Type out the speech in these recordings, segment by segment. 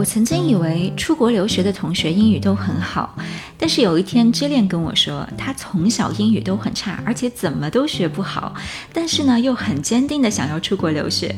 我曾经以为出国留学的同学英语都很好，但是有一天知恋跟我说，他从小英语都很差，而且怎么都学不好，但是呢又很坚定的想要出国留学。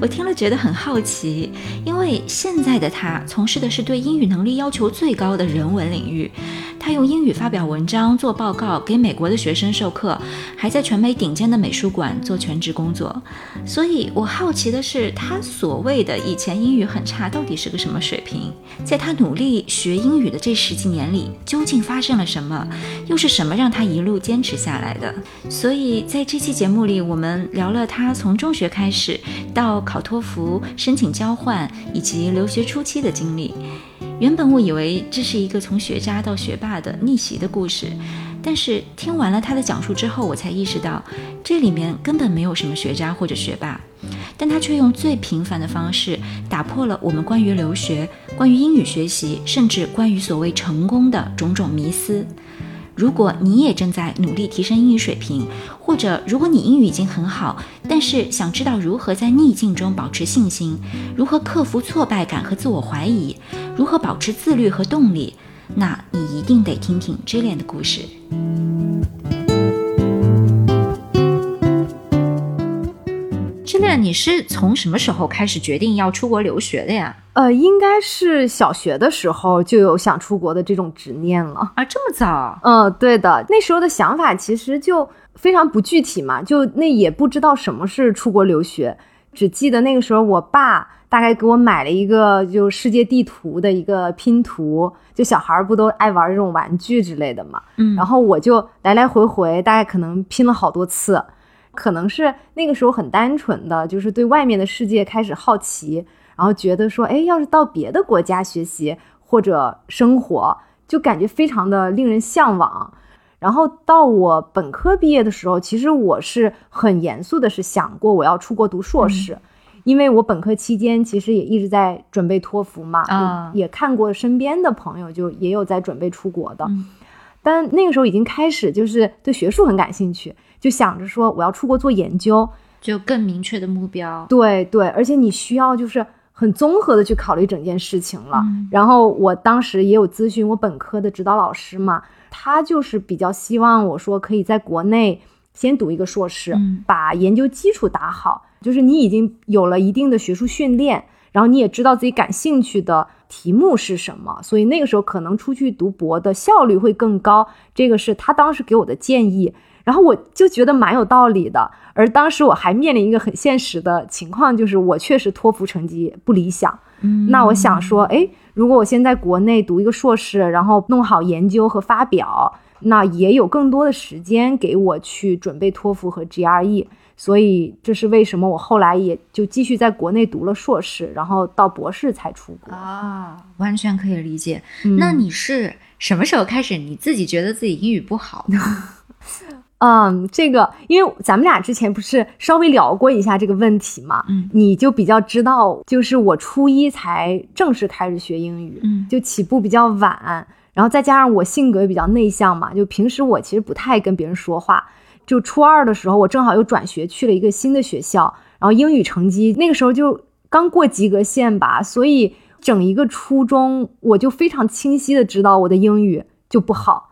我听了觉得很好奇，因为现在的他从事的是对英语能力要求最高的人文领域，他用英语发表文章、做报告，给美国的学生授课，还在全美顶尖的美术馆做全职工作。所以我好奇的是，他所谓的以前英语很差，到底是个？什么什么水平？在他努力学英语的这十几年里，究竟发生了什么？又是什么让他一路坚持下来的？所以在这期节目里，我们聊了他从中学开始到考托福、申请交换以及留学初期的经历。原本我以为这是一个从学渣到学霸的逆袭的故事，但是听完了他的讲述之后，我才意识到这里面根本没有什么学渣或者学霸。但他却用最平凡的方式打破了我们关于留学、关于英语学习，甚至关于所谓成功的种种迷思。如果你也正在努力提升英语水平，或者如果你英语已经很好，但是想知道如何在逆境中保持信心，如何克服挫败感和自我怀疑，如何保持自律和动力，那你一定得听听 Jillian 的故事。那你是从什么时候开始决定要出国留学的呀？呃，应该是小学的时候就有想出国的这种执念了啊，这么早？嗯，对的，那时候的想法其实就非常不具体嘛，就那也不知道什么是出国留学，只记得那个时候我爸大概给我买了一个就世界地图的一个拼图，就小孩不都爱玩这种玩具之类的嘛，嗯，然后我就来来回回大概可能拼了好多次。可能是那个时候很单纯的，就是对外面的世界开始好奇，然后觉得说，哎，要是到别的国家学习或者生活，就感觉非常的令人向往。然后到我本科毕业的时候，其实我是很严肃的，是想过我要出国读硕士，因为我本科期间其实也一直在准备托福嘛，啊，也看过身边的朋友就也有在准备出国的，但那个时候已经开始就是对学术很感兴趣。就想着说我要出国做研究，就更明确的目标。对对，而且你需要就是很综合的去考虑整件事情了。然后我当时也有咨询我本科的指导老师嘛，他就是比较希望我说可以在国内先读一个硕士，把研究基础打好，就是你已经有了一定的学术训练，然后你也知道自己感兴趣的题目是什么，所以那个时候可能出去读博的效率会更高。这个是他当时给我的建议。然后我就觉得蛮有道理的，而当时我还面临一个很现实的情况，就是我确实托福成绩不理想。嗯，那我想说，哎，如果我先在国内读一个硕士，然后弄好研究和发表，那也有更多的时间给我去准备托福和 GRE。所以这是为什么我后来也就继续在国内读了硕士，然后到博士才出国啊，完全可以理解。那你是什么时候开始你自己觉得自己英语不好呢？嗯，这个因为咱们俩之前不是稍微聊过一下这个问题嘛，嗯，你就比较知道，就是我初一才正式开始学英语，嗯，就起步比较晚，然后再加上我性格也比较内向嘛，就平时我其实不太跟别人说话。就初二的时候，我正好又转学去了一个新的学校，然后英语成绩那个时候就刚过及格线吧，所以整一个初中我就非常清晰的知道我的英语就不好。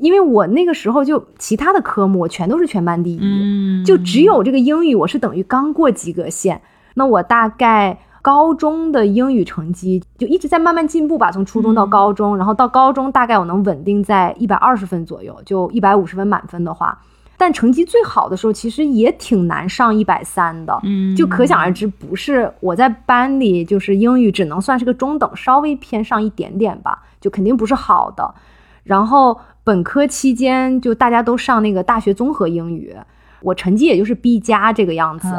因为我那个时候就其他的科目我全都是全班第一，就只有这个英语我是等于刚过及格线。那我大概高中的英语成绩就一直在慢慢进步吧，从初中到高中，然后到高中大概我能稳定在一百二十分左右，就一百五十分满分的话，但成绩最好的时候其实也挺难上一百三的，嗯，就可想而知，不是我在班里就是英语只能算是个中等，稍微偏上一点点吧，就肯定不是好的，然后。本科期间就大家都上那个大学综合英语，我成绩也就是 B 加这个样子，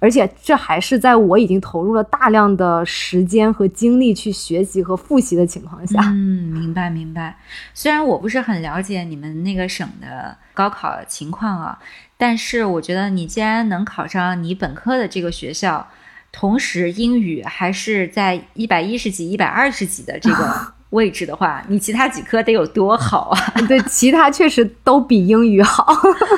而且这还是在我已经投入了大量的时间和精力去学习和复习的情况下。嗯，明白明白。虽然我不是很了解你们那个省的高考情况啊，但是我觉得你既然能考上你本科的这个学校，同时英语还是在一百一十几、一百二十几的这个。位置的话，你其他几科得有多好啊？对，其他确实都比英语好，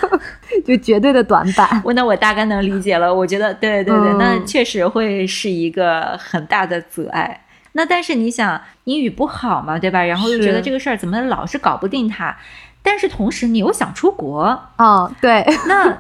就绝对的短板。我那我大概能理解了。我觉得，对对对，那确实会是一个很大的阻碍。那但是你想英语不好嘛，对吧？然后又觉得这个事儿怎么老是搞不定它，但是同时你又想出国哦，对，那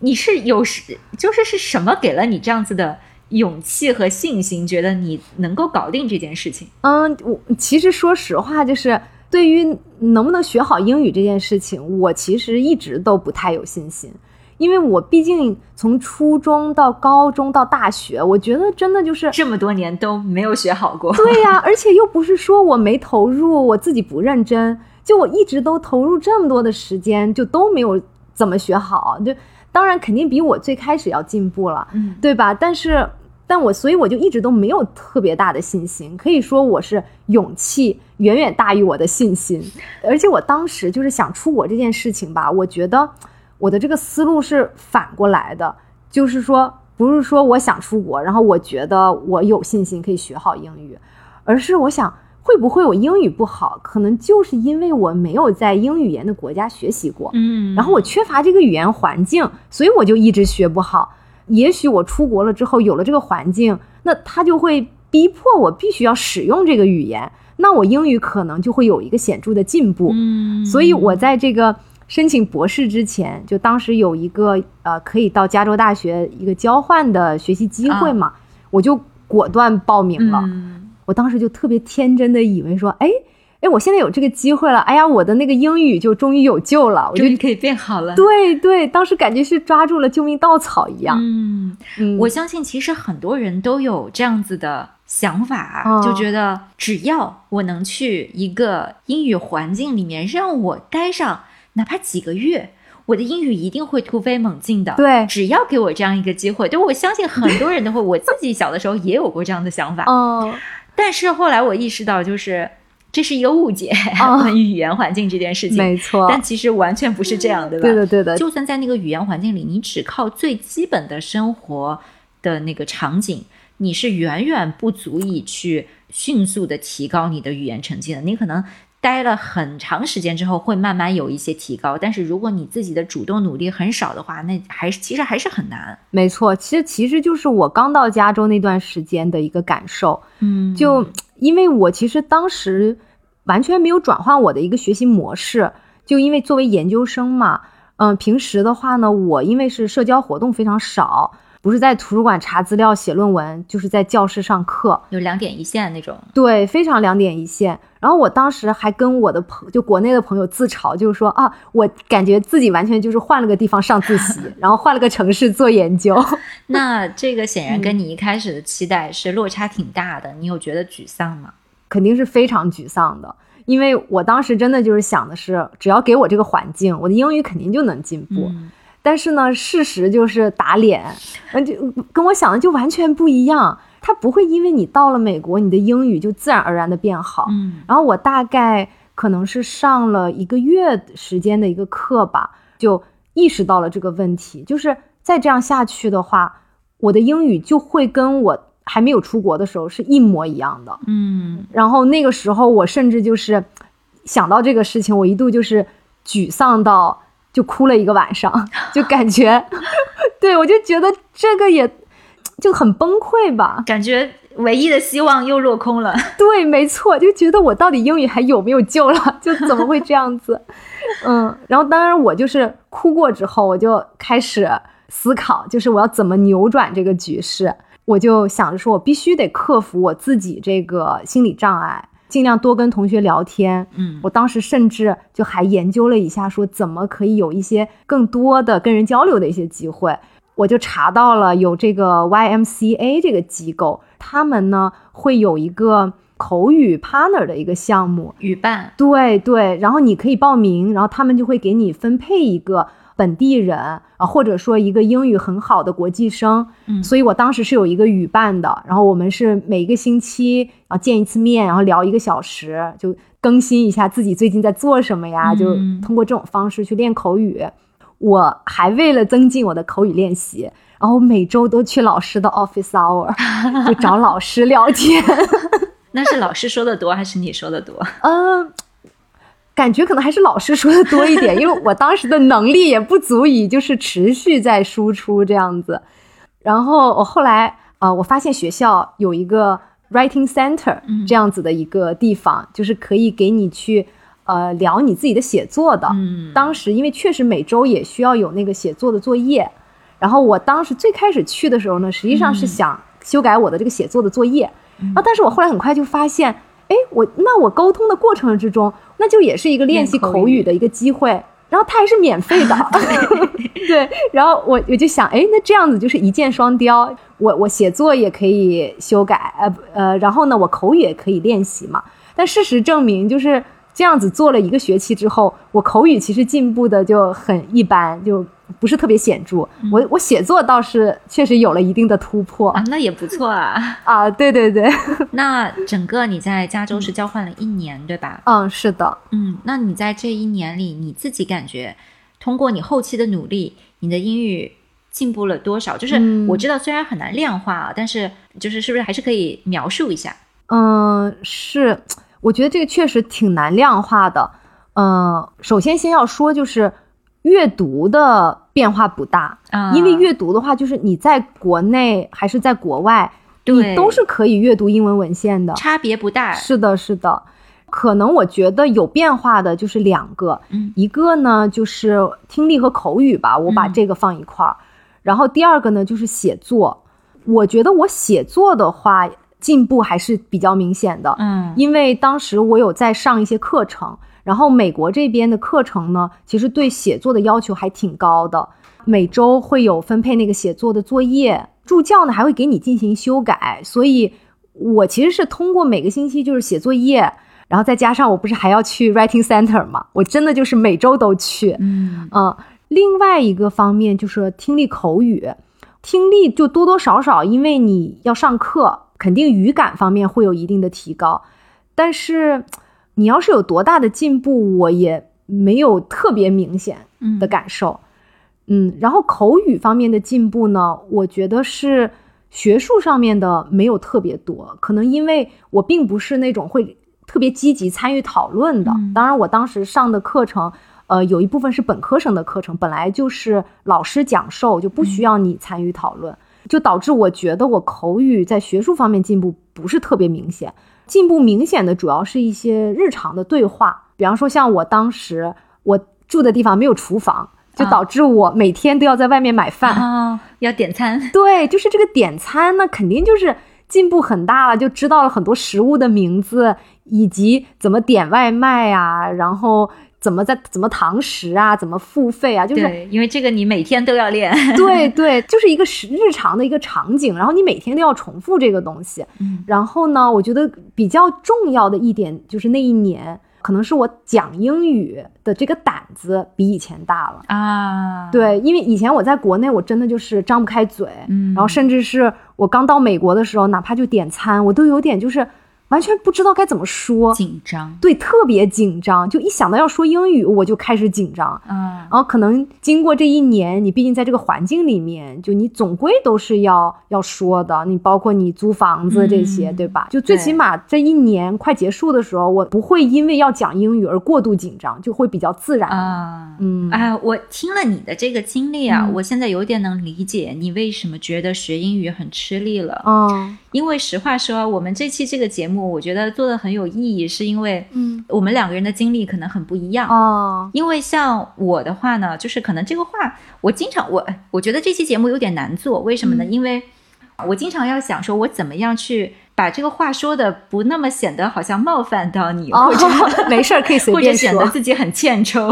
你是有是就是是什么给了你这样子的勇气和信心，觉得你能够搞定这件事情？嗯，我其实说实话，就是对于能不能学好英语这件事情，我其实一直都不太有信心。因为我毕竟从初中到高中到大学，我觉得真的就是这么多年都没有学好过。对呀，而且又不是说我没投入，我自己不认真，就我一直都投入这么多的时间，就都没有怎么学好。就当然肯定比我最开始要进步了，嗯，对吧？但是，但我所以我就一直都没有特别大的信心，可以说我是勇气远远大于我的信心。而且我当时就是想出国这件事情吧，我觉得。我的这个思路是反过来的，就是说，不是说我想出国，然后我觉得我有信心可以学好英语，而是我想会不会我英语不好，可能就是因为我没有在英语言的国家学习过，嗯，然后我缺乏这个语言环境，所以我就一直学不好。也许我出国了之后有了这个环境，那他就会逼迫我必须要使用这个语言，那我英语可能就会有一个显著的进步。嗯，所以我在这个。申请博士之前，就当时有一个呃可以到加州大学一个交换的学习机会嘛，我就果断报名了。我当时就特别天真的以为说，哎哎，我现在有这个机会了，哎呀，我的那个英语就终于有救了，我就可以变好了。对对，当时感觉是抓住了救命稻草一样。嗯，我相信其实很多人都有这样子的想法，就觉得只要我能去一个英语环境里面，让我待上。哪怕几个月，我的英语一定会突飞猛进的。对，只要给我这样一个机会，对我相信很多人都会。我自己小的时候也有过这样的想法。哦，但是后来我意识到，就是这是一个误解，关于语言环境这件事情。没错，但其实完全不是这样，对吧？对的，对的。就算在那个语言环境里，你只靠最基本的生活的那个场景，你是远远不足以去迅速的提高你的语言成绩的。你可能。待了很长时间之后，会慢慢有一些提高。但是如果你自己的主动努力很少的话，那还是其实还是很难。没错，其实其实就是我刚到加州那段时间的一个感受。嗯，就因为我其实当时完全没有转换我的一个学习模式，就因为作为研究生嘛，嗯，平时的话呢，我因为是社交活动非常少。不是在图书馆查资料写论文，就是在教室上课，有两点一线那种。对，非常两点一线。然后我当时还跟我的朋，就国内的朋友自嘲，就是说啊，我感觉自己完全就是换了个地方上自习，然后换了个城市做研究。那这个显然跟你一开始的期待是落差挺大的，你有觉得沮丧吗？肯定是非常沮丧的，因为我当时真的就是想的是，只要给我这个环境，我的英语肯定就能进步。但是呢，事实就是打脸，嗯，就跟我想的就完全不一样。他不会因为你到了美国，你的英语就自然而然的变好。嗯，然后我大概可能是上了一个月时间的一个课吧，就意识到了这个问题。就是再这样下去的话，我的英语就会跟我还没有出国的时候是一模一样的。嗯，然后那个时候我甚至就是想到这个事情，我一度就是沮丧到。就哭了一个晚上，就感觉，对我就觉得这个也就很崩溃吧，感觉唯一的希望又落空了。对，没错，就觉得我到底英语还有没有救了？就怎么会这样子？嗯，然后当然我就是哭过之后，我就开始思考，就是我要怎么扭转这个局势。我就想着说，我必须得克服我自己这个心理障碍。尽量多跟同学聊天，嗯，我当时甚至就还研究了一下，说怎么可以有一些更多的跟人交流的一些机会。我就查到了有这个 YMCA 这个机构，他们呢会有一个口语 partner 的一个项目，语伴。对对，然后你可以报名，然后他们就会给你分配一个。本地人啊，或者说一个英语很好的国际生，嗯，所以我当时是有一个语伴的，然后我们是每一个星期啊见一次面，然后聊一个小时，就更新一下自己最近在做什么呀，就通过这种方式去练口语。我还为了增进我的口语练习，然后每周都去老师的 office hour，就找老师聊天。那是老师说的多还是你说的多？嗯。感觉可能还是老师说的多一点，因为我当时的能力也不足以就是持续在输出这样子。然后我后来啊，我发现学校有一个 writing center 这样子的一个地方，就是可以给你去呃聊你自己的写作的。嗯，当时因为确实每周也需要有那个写作的作业，然后我当时最开始去的时候呢，实际上是想修改我的这个写作的作业，然后但是我后来很快就发现，哎，我那我沟通的过程之中，那就也是一个练习口语的一个机会。然后它还是免费的，对。然后我我就想，哎，那这样子就是一箭双雕，我我写作也可以修改，呃呃，然后呢，我口语也可以练习嘛。但事实证明，就是这样子做了一个学期之后，我口语其实进步的就很一般，就。不是特别显著，我我写作倒是确实有了一定的突破啊，那也不错啊 啊，对对对，那整个你在加州是交换了一年对吧？嗯，是的，嗯，那你在这一年里，你自己感觉通过你后期的努力，你的英语进步了多少？就是我知道虽然很难量化啊，但是就是是不是还是可以描述一下？嗯，是，我觉得这个确实挺难量化的。嗯，首先先要说就是。阅读的变化不大，因为阅读的话，就是你在国内还是在国外，你都是可以阅读英文文献的，差别不大。是的，是的，可能我觉得有变化的就是两个，一个呢就是听力和口语吧，我把这个放一块儿，然后第二个呢就是写作，我觉得我写作的话进步还是比较明显的，嗯，因为当时我有在上一些课程。然后美国这边的课程呢，其实对写作的要求还挺高的，每周会有分配那个写作的作业，助教呢还会给你进行修改。所以，我其实是通过每个星期就是写作业，然后再加上我不是还要去 writing center 嘛，我真的就是每周都去。嗯嗯，另外一个方面就是听力口语，听力就多多少少，因为你要上课，肯定语感方面会有一定的提高，但是。你要是有多大的进步，我也没有特别明显的感受，嗯，然后口语方面的进步呢，我觉得是学术上面的没有特别多，可能因为我并不是那种会特别积极参与讨论的。当然，我当时上的课程，呃，有一部分是本科生的课程，本来就是老师讲授，就不需要你参与讨论，就导致我觉得我口语在学术方面进步不是特别明显。进步明显的主要是一些日常的对话，比方说像我当时我住的地方没有厨房，就导致我每天都要在外面买饭啊，要点餐。对，就是这个点餐，那肯定就是进步很大了，就知道了很多食物的名字以及怎么点外卖啊，然后。怎么在怎么堂食啊？怎么付费啊？就是因为这个你每天都要练。对对，就是一个是日常的一个场景，然后你每天都要重复这个东西。嗯，然后呢，我觉得比较重要的一点就是那一年，可能是我讲英语的这个胆子比以前大了啊。对，因为以前我在国内，我真的就是张不开嘴，嗯，然后甚至是我刚到美国的时候，哪怕就点餐，我都有点就是。完全不知道该怎么说，紧张，对，特别紧张，就一想到要说英语，我就开始紧张。嗯，然后可能经过这一年，你毕竟在这个环境里面，就你总归都是要要说的，你包括你租房子这些，对吧？就最起码这一年快结束的时候，我不会因为要讲英语而过度紧张，就会比较自然。啊，嗯，哎，我听了你的这个经历啊，我现在有点能理解你为什么觉得学英语很吃力了。嗯，因为实话说，我们这期这个节目。我觉得做的很有意义，是因为，嗯，我们两个人的经历可能很不一样哦。因为像我的话呢，就是可能这个话，我经常我我觉得这期节目有点难做，为什么呢？因为我经常要想说，我怎么样去把这个话说的不那么显得好像冒犯到你，或者 没事儿可以随便说，或者显得自己很欠 抽。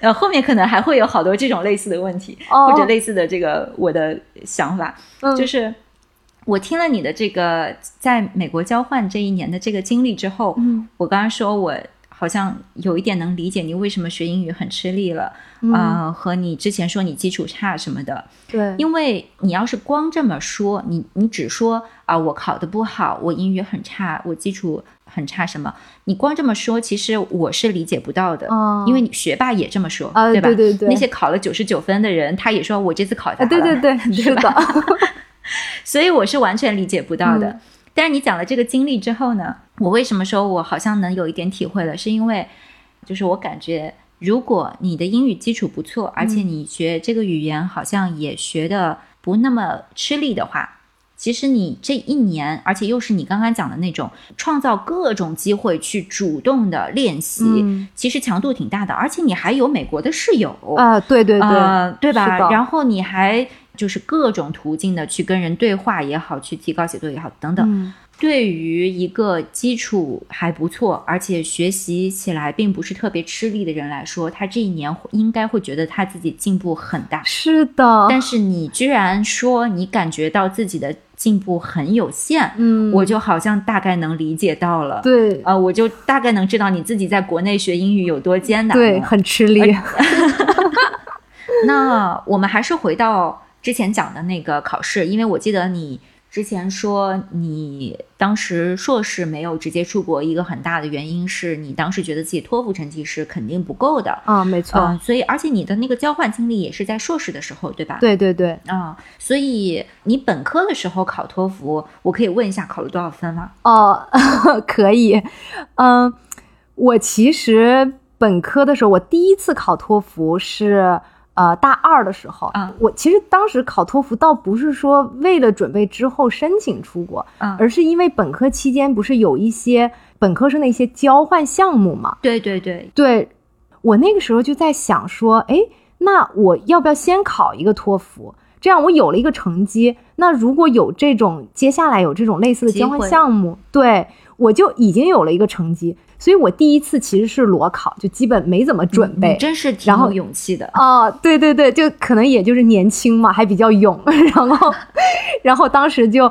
呃，后面可能还会有好多这种类似的问题，或者类似的这个我的想法，就是。我听了你的这个在美国交换这一年的这个经历之后，嗯，我刚刚说我好像有一点能理解你为什么学英语很吃力了，啊，和你之前说你基础差什么的，对，因为你要是光这么说，你你只说啊我考的不好，我英语很差，我基础很差什么，你光这么说，其实我是理解不到的，因为你学霸也这么说，对吧？对对对，那些考了九十九分的人，他也说我这次考 的，对对对，是的。所以我是完全理解不到的。但是你讲了这个经历之后呢，我为什么说我好像能有一点体会了？是因为，就是我感觉，如果你的英语基础不错，而且你学这个语言好像也学的不那么吃力的话，其实你这一年，而且又是你刚刚讲的那种创造各种机会去主动的练习，其实强度挺大的。而且你还有美国的室友啊，对对对，对吧？然后你还就是各种途径的去跟人对话也好，去提高写作也好，等等。对于一个基础还不错，而且学习起来并不是特别吃力的人来说，他这一年应该会觉得他自己进步很大。是的，但是你居然说你感觉到自己的进步很有限，嗯，我就好像大概能理解到了。对，呃，我就大概能知道你自己在国内学英语有多艰难。对，很吃力。那我们还是回到之前讲的那个考试，因为我记得你。之前说你当时硕士没有直接出国，一个很大的原因是你当时觉得自己托福成绩是肯定不够的啊，没错。所以，而且你的那个交换经历也是在硕士的时候，对吧？对对对。啊，所以你本科的时候考托福，我可以问一下考了多少分吗？哦，可以。嗯，我其实本科的时候，我第一次考托福是。呃，大二的时候，嗯，我其实当时考托福倒不是说为了准备之后申请出国，嗯，而是因为本科期间不是有一些本科生的一些交换项目嘛？对对对对，我那个时候就在想说，哎，那我要不要先考一个托福？这样我有了一个成绩，那如果有这种接下来有这种类似的交换项目，对我就已经有了一个成绩。所以我第一次其实是裸考，就基本没怎么准备，真是挺有勇气的。哦，对对对，就可能也就是年轻嘛，还比较勇，然后，然后当时就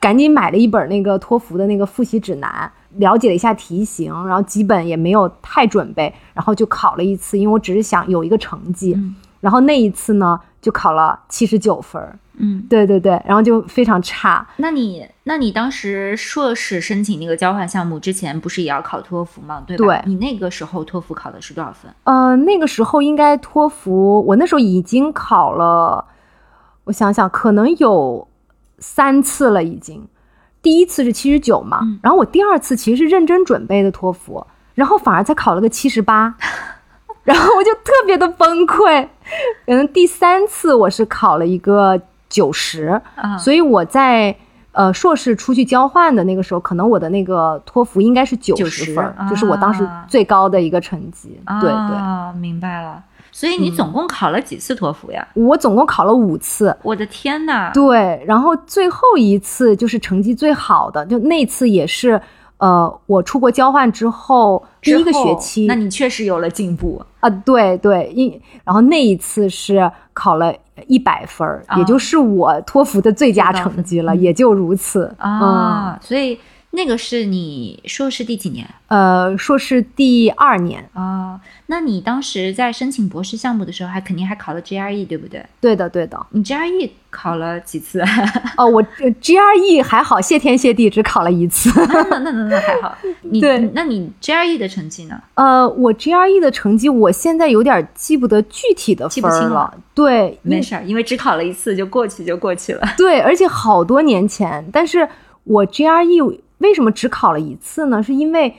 赶紧买了一本那个托福的那个复习指南，了解了一下题型，然后基本也没有太准备，然后就考了一次，因为我只是想有一个成绩，然后那一次呢就考了七十九分。嗯，对对对，然后就非常差。那你，那你当时硕士申请那个交换项目之前，不是也要考托福吗？对吧？对。你那个时候托福考的是多少分？呃，那个时候应该托福，我那时候已经考了，我想想，可能有三次了已经。第一次是七十九嘛，然后我第二次其实是认真准备的托福，然后反而才考了个七十八。然后我就特别的崩溃。嗯第三次我是考了一个。九十，所以我在呃硕士出去交换的那个时候，可能我的那个托福应该是九十分，就是我当时最高的一个成绩。对对，明白了。所以你总共考了几次托福呀？我总共考了五次。我的天呐！对，然后最后一次就是成绩最好的，就那次也是。呃，我出国交换之后第一个学期，那你确实有了进步啊！对对，一然后那一次是考了一百分儿，也就是我托福的最佳成绩了，也就如此啊。所以。那个是你硕士第几年？呃，硕士第二年啊。那你当时在申请博士项目的时候，还肯定还考了 GRE，对不对？对的，对的。你 GRE 考了几次？哦，我 GRE 还好，谢天谢地只考了一次。那那那那还好。你对，那你 GRE 的成绩呢？呃，我 GRE 的成绩，我现在有点记不得具体的分了。对，没事儿，因为只考了一次，就过去就过去了。对，而且好多年前，但是我 GRE。为什么只考了一次呢？是因为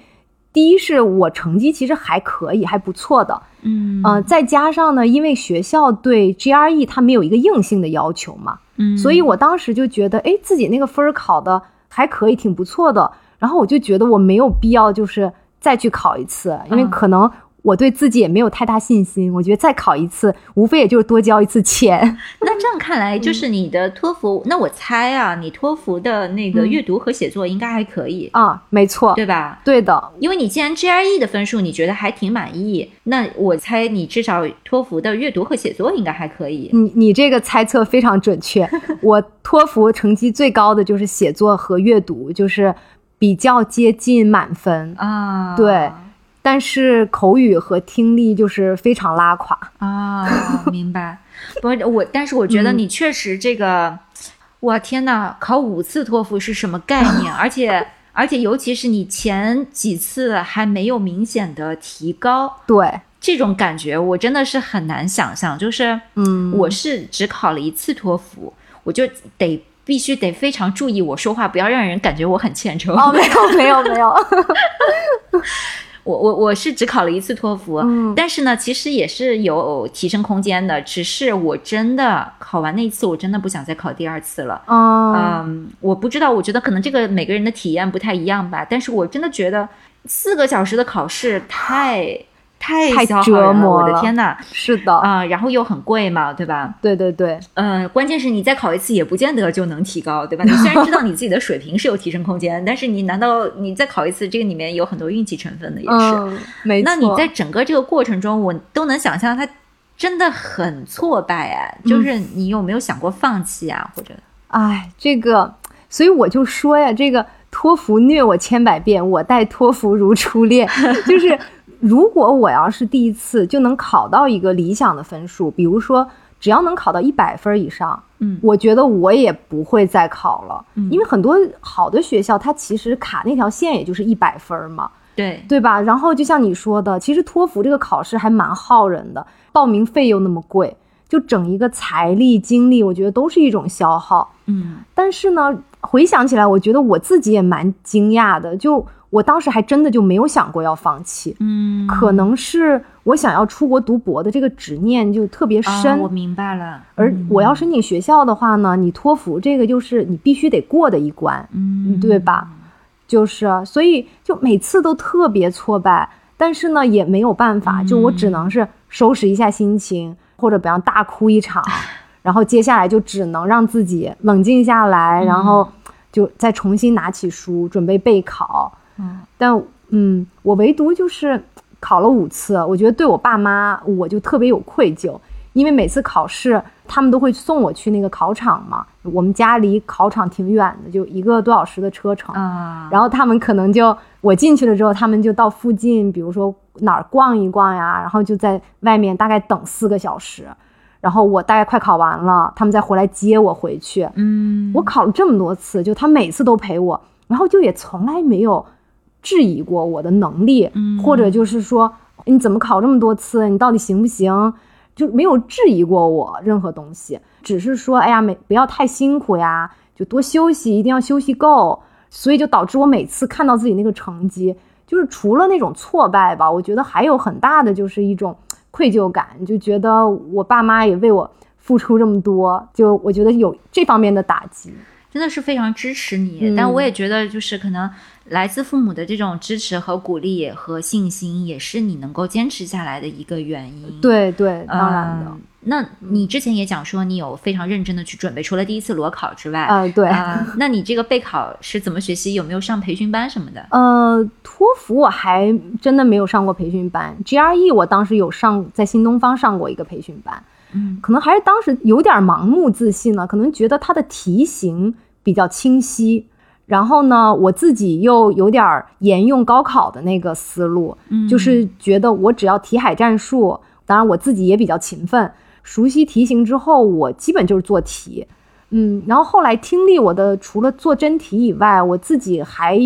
第一是我成绩其实还可以，还不错的，嗯呃再加上呢，因为学校对 GRE 它没有一个硬性的要求嘛，嗯，所以我当时就觉得，哎，自己那个分儿考的还可以，挺不错的，然后我就觉得我没有必要就是再去考一次，因为可能。我对自己也没有太大信心，我觉得再考一次，无非也就是多交一次钱。那这样看来，就是你的托福，那我猜啊，你托福的那个阅读和写作应该还可以啊，没错，对吧？对的，因为你既然 GRE 的分数你觉得还挺满意，那我猜你至少托福的阅读和写作应该还可以。你你这个猜测非常准确，我托福成绩最高的就是写作和阅读，就是比较接近满分啊，对。但是口语和听力就是非常拉垮啊！明白，不，我但是我觉得你确实这个，我天呐，考五次托福是什么概念？而 且而且，尤其是你前几次还没有明显的提高，对这种感觉，我真的是很难想象。就是嗯，我是只考了一次托福，我就得必须得非常注意我说话，不要让人感觉我很欠抽。哦，没有没有没有。我我我是只考了一次托福，嗯，但是呢，其实也是有提升空间的，只是我真的考完那一次，我真的不想再考第二次了。嗯，我不知道，我觉得可能这个每个人的体验不太一样吧，但是我真的觉得四个小时的考试太。太折磨了，我的天呐！是的啊，然后又很贵嘛，对吧？对对对，嗯，关键是你再考一次也不见得就能提高，对吧？你虽然知道你自己的水平是有提升空间，但是你难道你再考一次，这个里面有很多运气成分的，也是。没错。那你在整个这个过程中，我都能想象他真的很挫败啊！就是你有没有想过放弃啊？或者，哎，这个，所以我就说呀，这个托福虐我千百遍，我待托福如初恋，就是。如果我要是第一次就能考到一个理想的分数，比如说只要能考到一百分以上，嗯，我觉得我也不会再考了，嗯因为很多好的学校它其实卡那条线也就是一百分嘛，对对吧？然后就像你说的，其实托福这个考试还蛮耗人的，报名费又那么贵，就整一个财力精力，我觉得都是一种消耗，嗯。但是呢，回想起来，我觉得我自己也蛮惊讶的，就。我当时还真的就没有想过要放弃，嗯，可能是我想要出国读博的这个执念就特别深。我明白了。而我要申请学校的话呢，你托福这个就是你必须得过的一关，嗯，对吧？就是，所以就每次都特别挫败，但是呢也没有办法，就我只能是收拾一下心情，或者比方大哭一场，然后接下来就只能让自己冷静下来，然后就再重新拿起书准备备考。但嗯，我唯独就是考了五次，我觉得对我爸妈我就特别有愧疚，因为每次考试他们都会送我去那个考场嘛，我们家离考场挺远的，就一个多小时的车程啊。然后他们可能就我进去了之后，他们就到附近，比如说哪儿逛一逛呀，然后就在外面大概等四个小时，然后我大概快考完了，他们再回来接我回去。嗯，我考了这么多次，就他每次都陪我，然后就也从来没有。质疑过我的能力，或者就是说你怎么考这么多次，你到底行不行？就没有质疑过我任何东西，只是说哎呀，没不要太辛苦呀，就多休息，一定要休息够。所以就导致我每次看到自己那个成绩，就是除了那种挫败吧，我觉得还有很大的就是一种愧疚感，就觉得我爸妈也为我付出这么多，就我觉得有这方面的打击。真的是非常支持你，但我也觉得就是可能来自父母的这种支持和鼓励和信心，也是你能够坚持下来的一个原因。对对，当然的。那你之前也讲说你有非常认真的去准备，除了第一次裸考之外，啊对。那你这个备考是怎么学习？有没有上培训班什么的？呃，托福我还真的没有上过培训班，GRE 我当时有上，在新东方上过一个培训班。嗯，可能还是当时有点盲目自信了，可能觉得它的题型比较清晰，然后呢，我自己又有点沿用高考的那个思路，嗯，就是觉得我只要题海战术，当然我自己也比较勤奋，熟悉题型之后，我基本就是做题，嗯，然后后来听力我的除了做真题以外，我自己还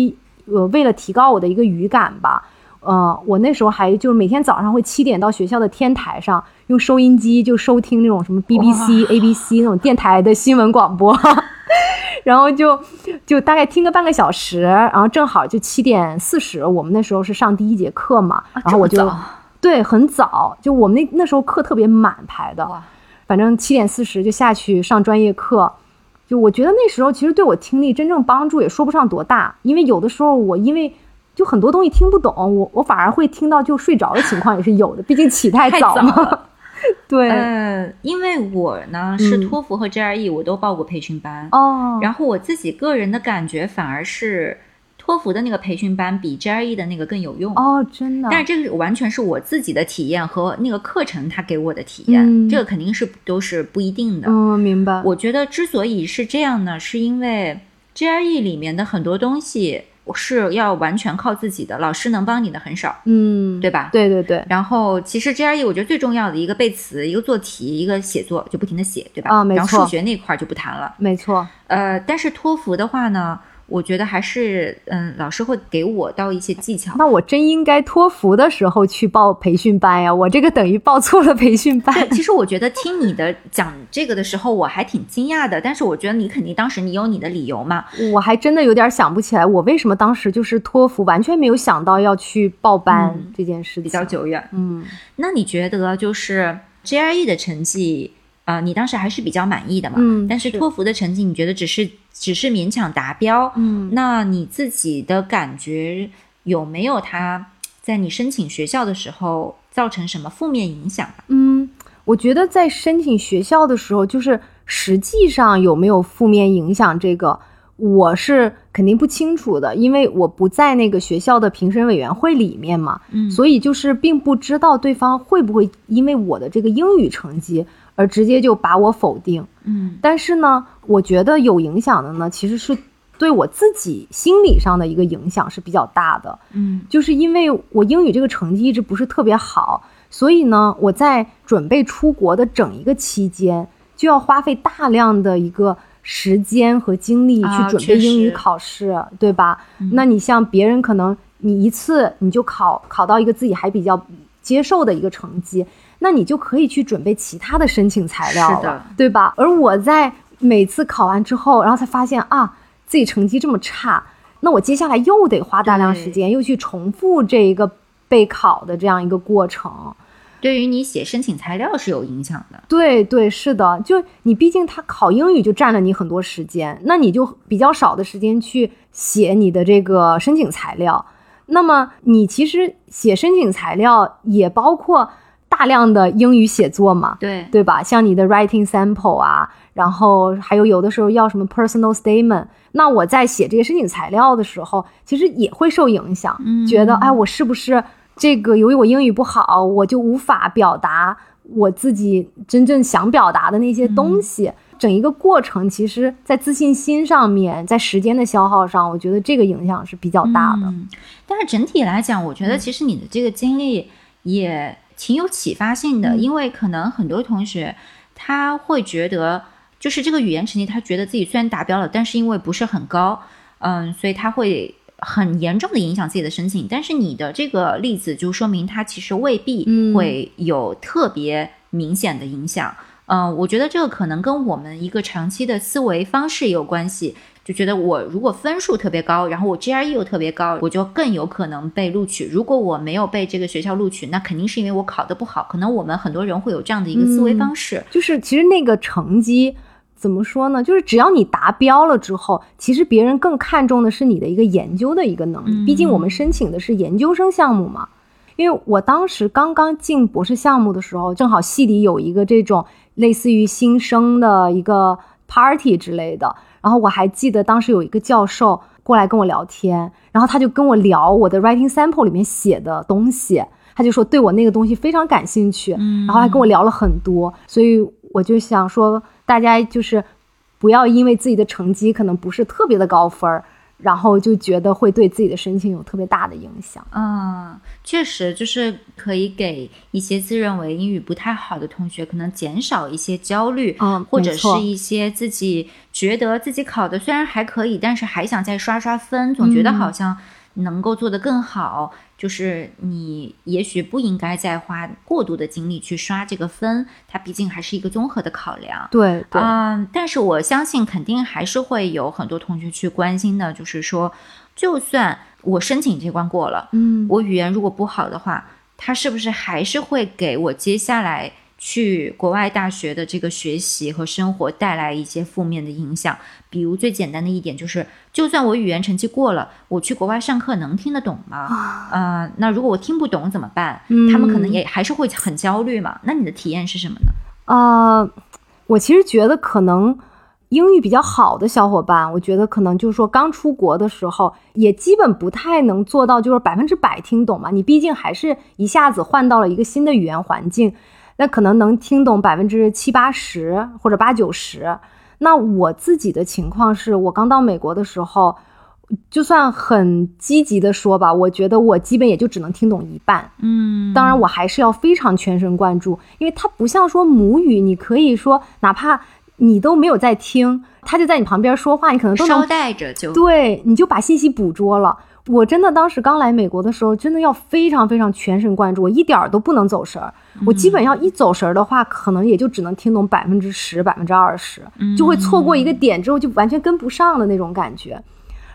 呃为了提高我的一个语感吧。呃，我那时候还就是每天早上会七点到学校的天台上，用收音机就收听那种什么 BBC、ABC 那种电台的新闻广播，然后就就大概听个半个小时，然后正好就七点四十，我们那时候是上第一节课嘛，然后我就对很早，就我们那那时候课特别满排的，反正七点四十就下去上专业课，就我觉得那时候其实对我听力真正帮助也说不上多大，因为有的时候我因为。就很多东西听不懂，我我反而会听到就睡着的情况也是有的，毕竟起太早嘛。对，呃，因为我呢是托福和 GRE 我都报过培训班哦，然后我自己个人的感觉反而是托福的那个培训班比 GRE 的那个更有用哦，真的。但是这个完全是我自己的体验和那个课程他给我的体验，这个肯定是都是不一定的。嗯，明白。我觉得之所以是这样呢，是因为 GRE 里面的很多东西。是要完全靠自己的，老师能帮你的很少，嗯，对吧？对对对。然后其实 GRE 我觉得最重要的一个背词，一个做题，一个写作，就不停的写，对吧？啊，没错。然后数学那块就不谈了，没错。呃，但是托福的话呢，我觉得还是，嗯，老师会给我到一些技巧。那我真应该托福的时候去报培训班呀？我这个等于报错了培训班。对，其实我觉得听你的讲这个的时候，我还挺惊讶的。但是我觉得你肯定当时你有你的理由嘛。我还真的有点想不起来，我为什么当时就是托福完全没有想到要去报班这件事，比较久远。嗯，那你觉得就是 GRE 的成绩？啊，你当时还是比较满意的嘛？嗯。但是托福的成绩，你觉得只是只是勉强达标？嗯。那你自己的感觉有没有它在你申请学校的时候造成什么负面影响？嗯，我觉得在申请学校的时候，就是实际上有没有负面影响，这个我是肯定不清楚的，因为我不在那个学校的评审委员会里面嘛。嗯。所以就是并不知道对方会不会因为我的这个英语成绩。而直接就把我否定，嗯，但是呢，我觉得有影响的呢，其实是对我自己心理上的一个影响是比较大的，嗯，就是因为我英语这个成绩一直不是特别好，所以呢，我在准备出国的整一个期间，就要花费大量的一个时间和精力去准备英语考试，对吧？那你像别人可能你一次你就考考到一个自己还比较接受的一个成绩。那你就可以去准备其他的申请材料了，对吧？而我在每次考完之后，然后才发现啊，自己成绩这么差，那我接下来又得花大量时间，又去重复这一个备考的这样一个过程，对于你写申请材料是有影响的。对对，是的，就你毕竟他考英语就占了你很多时间，那你就比较少的时间去写你的这个申请材料。那么你其实写申请材料也包括。大量的英语写作嘛，对对吧？像你的 writing sample 啊，然后还有有的时候要什么 personal statement，那我在写这些申请材料的时候，其实也会受影响，觉得哎，我是不是这个由于我英语不好，我就无法表达我自己真正想表达的那些东西？整一个过程，其实在自信心上面，在时间的消耗上，我觉得这个影响是比较大的。但是整体来讲，我觉得其实你的这个经历也。挺有启发性的，因为可能很多同学他会觉得，就是这个语言成绩，他觉得自己虽然达标了，但是因为不是很高，嗯，所以他会很严重的影响自己的申请。但是你的这个例子就说明，它其实未必会有特别明显的影响。嗯，我觉得这个可能跟我们一个长期的思维方式也有关系。就觉得我如果分数特别高，然后我 GRE 又特别高，我就更有可能被录取。如果我没有被这个学校录取，那肯定是因为我考得不好。可能我们很多人会有这样的一个思维方式，就是其实那个成绩怎么说呢？就是只要你达标了之后，其实别人更看重的是你的一个研究的一个能力。毕竟我们申请的是研究生项目嘛。因为我当时刚刚进博士项目的时候，正好系里有一个这种类似于新生的一个 party 之类的。然后我还记得当时有一个教授过来跟我聊天，然后他就跟我聊我的 writing sample 里面写的东西，他就说对我那个东西非常感兴趣，然后还跟我聊了很多，所以我就想说，大家就是不要因为自己的成绩可能不是特别的高分儿。然后就觉得会对自己的申请有特别大的影响。嗯，确实就是可以给一些自认为英语不太好的同学，可能减少一些焦虑，嗯，或者是一些自己觉得自己考的虽然还可以，但是还想再刷刷分，总觉得好像能够做得更好。就是你也许不应该再花过度的精力去刷这个分，它毕竟还是一个综合的考量。对，嗯，但是我相信肯定还是会有很多同学去关心的，就是说，就算我申请这关过了，嗯，我语言如果不好的话，他是不是还是会给我接下来？去国外大学的这个学习和生活带来一些负面的影响，比如最简单的一点就是，就算我语言成绩过了，我去国外上课能听得懂吗？啊，那如果我听不懂怎么办？他们可能也还是会很焦虑嘛。那你的体验是什么呢？啊，我其实觉得可能英语比较好的小伙伴，我觉得可能就是说刚出国的时候，也基本不太能做到就是百分之百听懂嘛。你毕竟还是一下子换到了一个新的语言环境。那可能能听懂百分之七八十或者八九十。那我自己的情况是，我刚到美国的时候，就算很积极的说吧，我觉得我基本也就只能听懂一半。嗯，当然我还是要非常全神贯注，因为它不像说母语，你可以说哪怕你都没有在听，他就在你旁边说话，你可能都捎带着就对，你就把信息捕捉了。我真的当时刚来美国的时候，真的要非常非常全神贯注，我一点儿都不能走神儿。我基本要一走神儿的话，可能也就只能听懂百分之十、百分之二十，就会错过一个点之后就完全跟不上的那种感觉。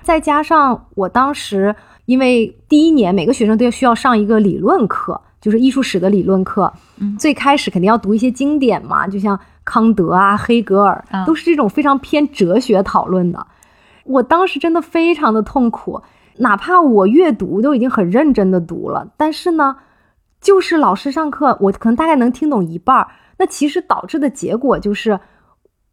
再加上我当时因为第一年每个学生都要需要上一个理论课，就是艺术史的理论课，最开始肯定要读一些经典嘛，就像康德啊、黑格尔，都是这种非常偏哲学讨论的。我当时真的非常的痛苦。哪怕我阅读都已经很认真的读了，但是呢，就是老师上课，我可能大概能听懂一半儿。那其实导致的结果就是，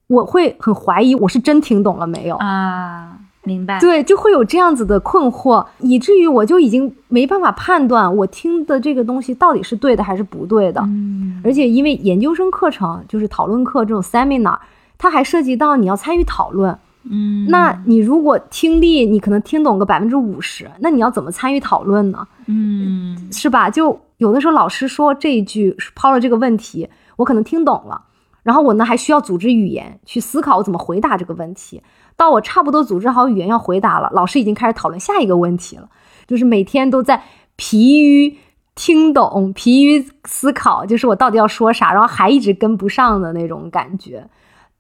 我会很怀疑我是真听懂了没有啊？明白？对，就会有这样子的困惑，以至于我就已经没办法判断我听的这个东西到底是对的还是不对的。嗯，而且因为研究生课程就是讨论课这种 seminar，它还涉及到你要参与讨论。嗯，那你如果听力你可能听懂个百分之五十，那你要怎么参与讨论呢？嗯，是吧？就有的时候老师说这一句抛了这个问题，我可能听懂了，然后我呢还需要组织语言去思考我怎么回答这个问题。到我差不多组织好语言要回答了，老师已经开始讨论下一个问题了。就是每天都在疲于听懂、疲于思考，就是我到底要说啥，然后还一直跟不上的那种感觉。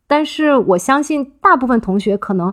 但是我相信，大部分同学可能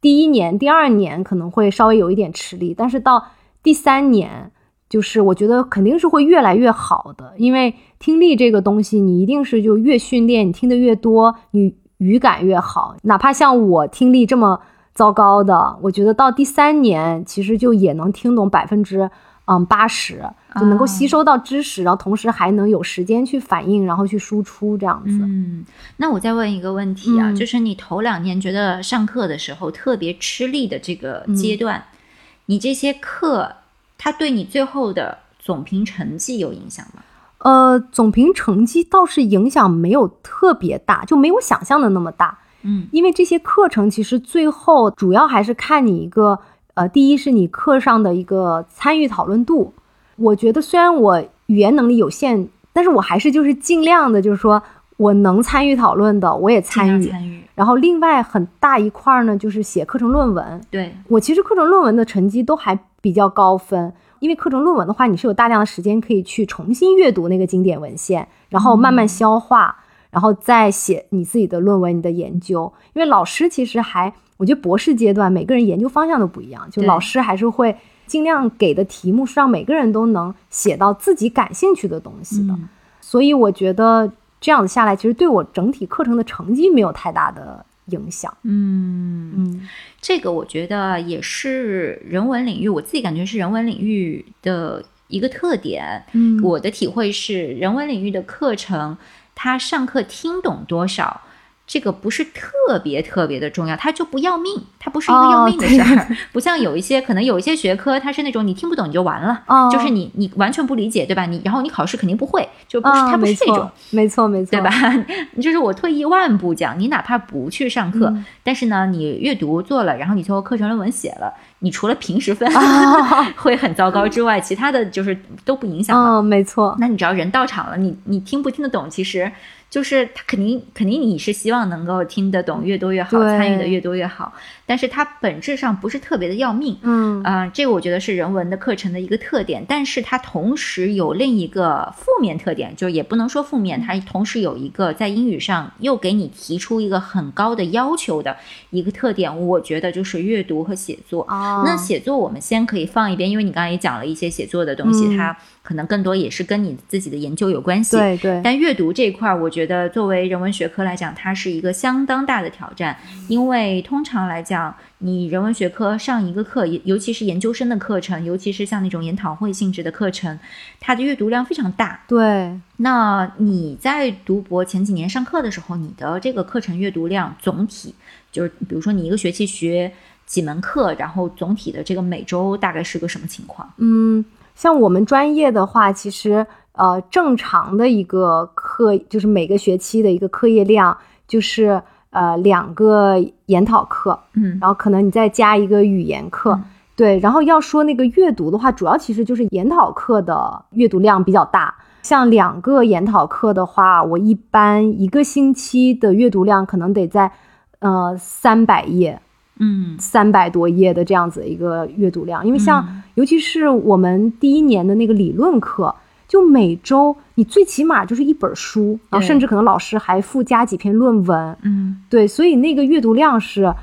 第一年、第二年可能会稍微有一点吃力，但是到第三年，就是我觉得肯定是会越来越好的。因为听力这个东西，你一定是就越训练，你听得越多，你语感越好。哪怕像我听力这么糟糕的，我觉得到第三年，其实就也能听懂百分之。嗯，八十就能够吸收到知识，然后同时还能有时间去反应，然后去输出这样子。嗯，那我再问一个问题啊，就是你头两年觉得上课的时候特别吃力的这个阶段，你这些课它对你最后的总评成绩有影响吗？呃，总评成绩倒是影响没有特别大，就没有想象的那么大。嗯，因为这些课程其实最后主要还是看你一个。呃，第一是你课上的一个参与讨论度，我觉得虽然我语言能力有限，但是我还是就是尽量的，就是说我能参与讨论的，我也参与。参与。然后另外很大一块呢，就是写课程论文。对我其实课程论文的成绩都还比较高分，因为课程论文的话，你是有大量的时间可以去重新阅读那个经典文献，然后慢慢消化，然后再写你自己的论文、你的研究。因为老师其实还。我觉得博士阶段每个人研究方向都不一样，就老师还是会尽量给的题目是让每个人都能写到自己感兴趣的东西的。所以我觉得这样子下来，其实对我整体课程的成绩没有太大的影响。嗯嗯，这个我觉得也是人文领域，我自己感觉是人文领域的一个特点。嗯，我的体会是，人文领域的课程，他上课听懂多少。这个不是特别特别的重要，它就不要命，它不是一个要命的事儿，不像有一些可能有一些学科，它是那种你听不懂你就完了，就是你你完全不理解，对吧？你然后你考试肯定不会，就不是它不是这种，没错没错，对吧？就是我退一万步讲，你哪怕不去上课，但是呢，你阅读做了，然后你最后课程论文写了，你除了平时分 会很糟糕之外，其他的就是都不影响。嗯，没错。那你只要人到场了，你你听不听得懂，其实。就是他肯定肯定你是希望能够听得懂越多越好，参与的越多越好。但是它本质上不是特别的要命，嗯啊，这个我觉得是人文的课程的一个特点。但是它同时有另一个负面特点，就是也不能说负面，它同时有一个在英语上又给你提出一个很高的要求的一个特点。我觉得就是阅读和写作。那写作我们先可以放一边，因为你刚才也讲了一些写作的东西，它。可能更多也是跟你自己的研究有关系，对对。但阅读这一块儿，我觉得作为人文学科来讲，它是一个相当大的挑战，因为通常来讲，你人文学科上一个课，尤其是研究生的课程，尤其是像那种研讨会性质的课程，它的阅读量非常大。对。那你在读博前几年上课的时候，你的这个课程阅读量总体就是，比如说你一个学期学几门课，然后总体的这个每周大概是个什么情况？嗯。像我们专业的话，其实呃正常的一个课就是每个学期的一个课业量就是呃两个研讨课，嗯，然后可能你再加一个语言课，对，然后要说那个阅读的话，主要其实就是研讨课的阅读量比较大。像两个研讨课的话，我一般一个星期的阅读量可能得在呃三百页，嗯，三百多页的这样子一个阅读量。因为像尤其是我们第一年的那个理论课，就每周你最起码就是一本书，然后甚至可能老师还附加几篇论文，嗯，对，所以那个阅读量是。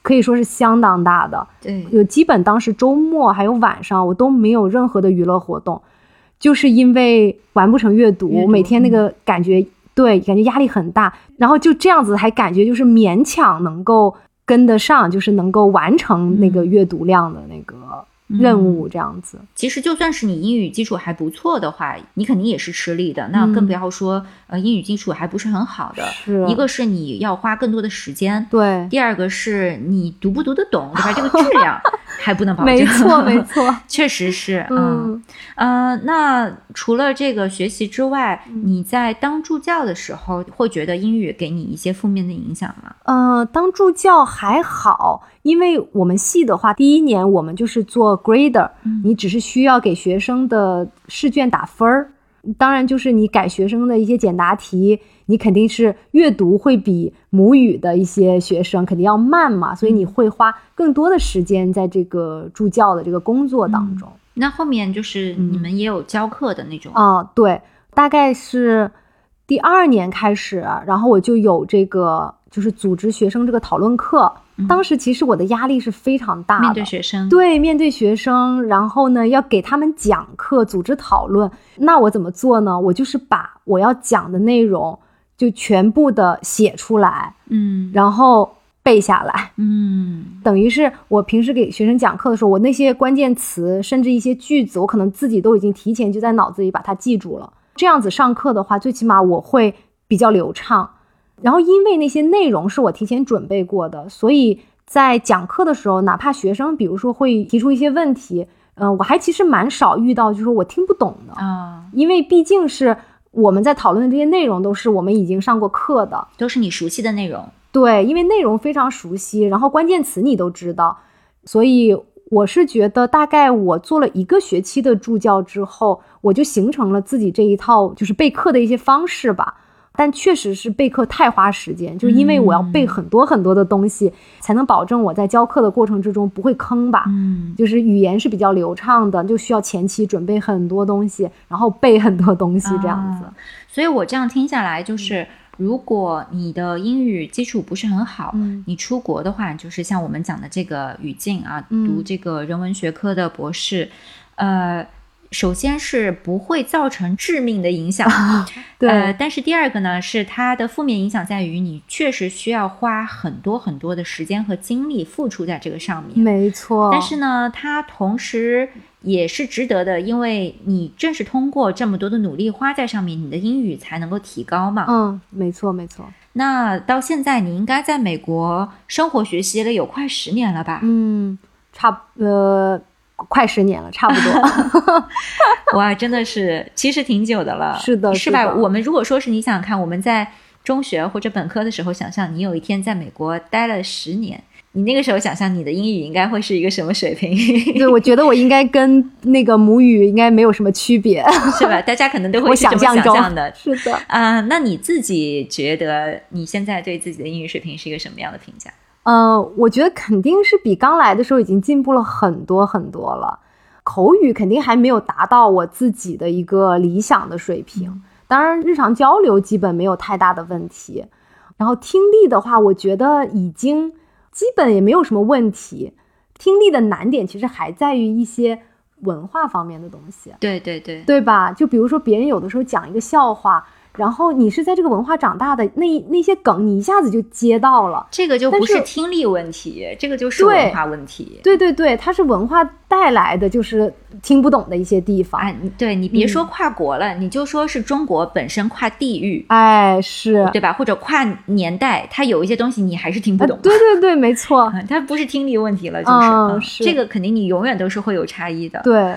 可以说是相当大的，对，有基本当时周末还有晚上我都没有任何的娱乐活动，就是因为完不成阅读，每天那个感觉，对，感觉压力很大，然后就这样子还感觉就是勉强能够跟得上，就是能够完成那个阅读量的那个。任务这样子，其实就算是你英语基础还不错的话，你肯定也是吃力的。那更不要说呃英语基础还不是很好的，一个是你要花更多的时间，对；第二个是你读不读得懂，对吧？这个质量还不能保证。没错，没错，确实是。嗯呃，那除了这个学习之外，你在当助教的时候会觉得英语给你一些负面的影响吗？呃，当助教还好。因为我们系的话，第一年我们就是做 grader，你只是需要给学生的试卷打分儿。当然，就是你改学生的一些简答题，你肯定是阅读会比母语的一些学生肯定要慢嘛，所以你会花更多的时间在这个助教的这个工作当中。那后面就是你们也有教课的那种啊？对，大概是第二年开始，然后我就有这个，就是组织学生这个讨论课。当时其实我的压力是非常大的，面对学生，对，面对学生，然后呢，要给他们讲课，组织讨论。那我怎么做呢？我就是把我要讲的内容就全部的写出来，嗯，然后背下来，嗯，等于是我平时给学生讲课的时候，我那些关键词，甚至一些句子，我可能自己都已经提前就在脑子里把它记住了。这样子上课的话，最起码我会比较流畅。然后，因为那些内容是我提前准备过的，所以在讲课的时候，哪怕学生比如说会提出一些问题，嗯，我还其实蛮少遇到，就是我听不懂的啊。因为毕竟是我们在讨论的这些内容都是我们已经上过课的，都是你熟悉的内容。对，因为内容非常熟悉，然后关键词你都知道，所以我是觉得大概我做了一个学期的助教之后，我就形成了自己这一套就是备课的一些方式吧。但确实是备课太花时间，就是因为我要背很多很多的东西，才能保证我在教课的过程之中不会坑吧。嗯，就是语言是比较流畅的，就需要前期准备很多东西，然后背很多东西这样子。所以我这样听下来，就是如果你的英语基础不是很好，你出国的话，就是像我们讲的这个语境啊，读这个人文学科的博士，呃。首先是不会造成致命的影响，对。但是第二个呢，是它的负面影响在于你确实需要花很多很多的时间和精力付出在这个上面。没错。但是呢，它同时也是值得的，因为你正是通过这么多的努力花在上面，你的英语才能够提高嘛。嗯，没错没错。那到现在你应该在美国生活学习了有快十年了吧？嗯，差呃。快十年了，差不多。哇，真的是，其实挺久的了。是的，是吧？我们如果说是你想想看，我们在中学或者本科的时候，想象你有一天在美国待了十年，你那个时候想象你的英语应该会是一个什么水平？对，我觉得我应该跟那个母语应该没有什么区别，是吧？大家可能都会 想象中的。是的。啊，那你自己觉得你现在对自己的英语水平是一个什么样的评价？呃，我觉得肯定是比刚来的时候已经进步了很多很多了。口语肯定还没有达到我自己的一个理想的水平，当然日常交流基本没有太大的问题。然后听力的话，我觉得已经基本也没有什么问题。听力的难点其实还在于一些文化方面的东西。对对对，对吧？就比如说别人有的时候讲一个笑话。然后你是在这个文化长大的，那那些梗你一下子就接到了，这个就不是听力问题，这个就是文化问题。对对对，它是文化带来的，就是听不懂的一些地方。哎，对你别说跨国了，你就说是中国本身跨地域，哎，是对吧？或者跨年代，它有一些东西你还是听不懂。对对对，没错，它不是听力问题了，就是，这个肯定你永远都是会有差异的。对。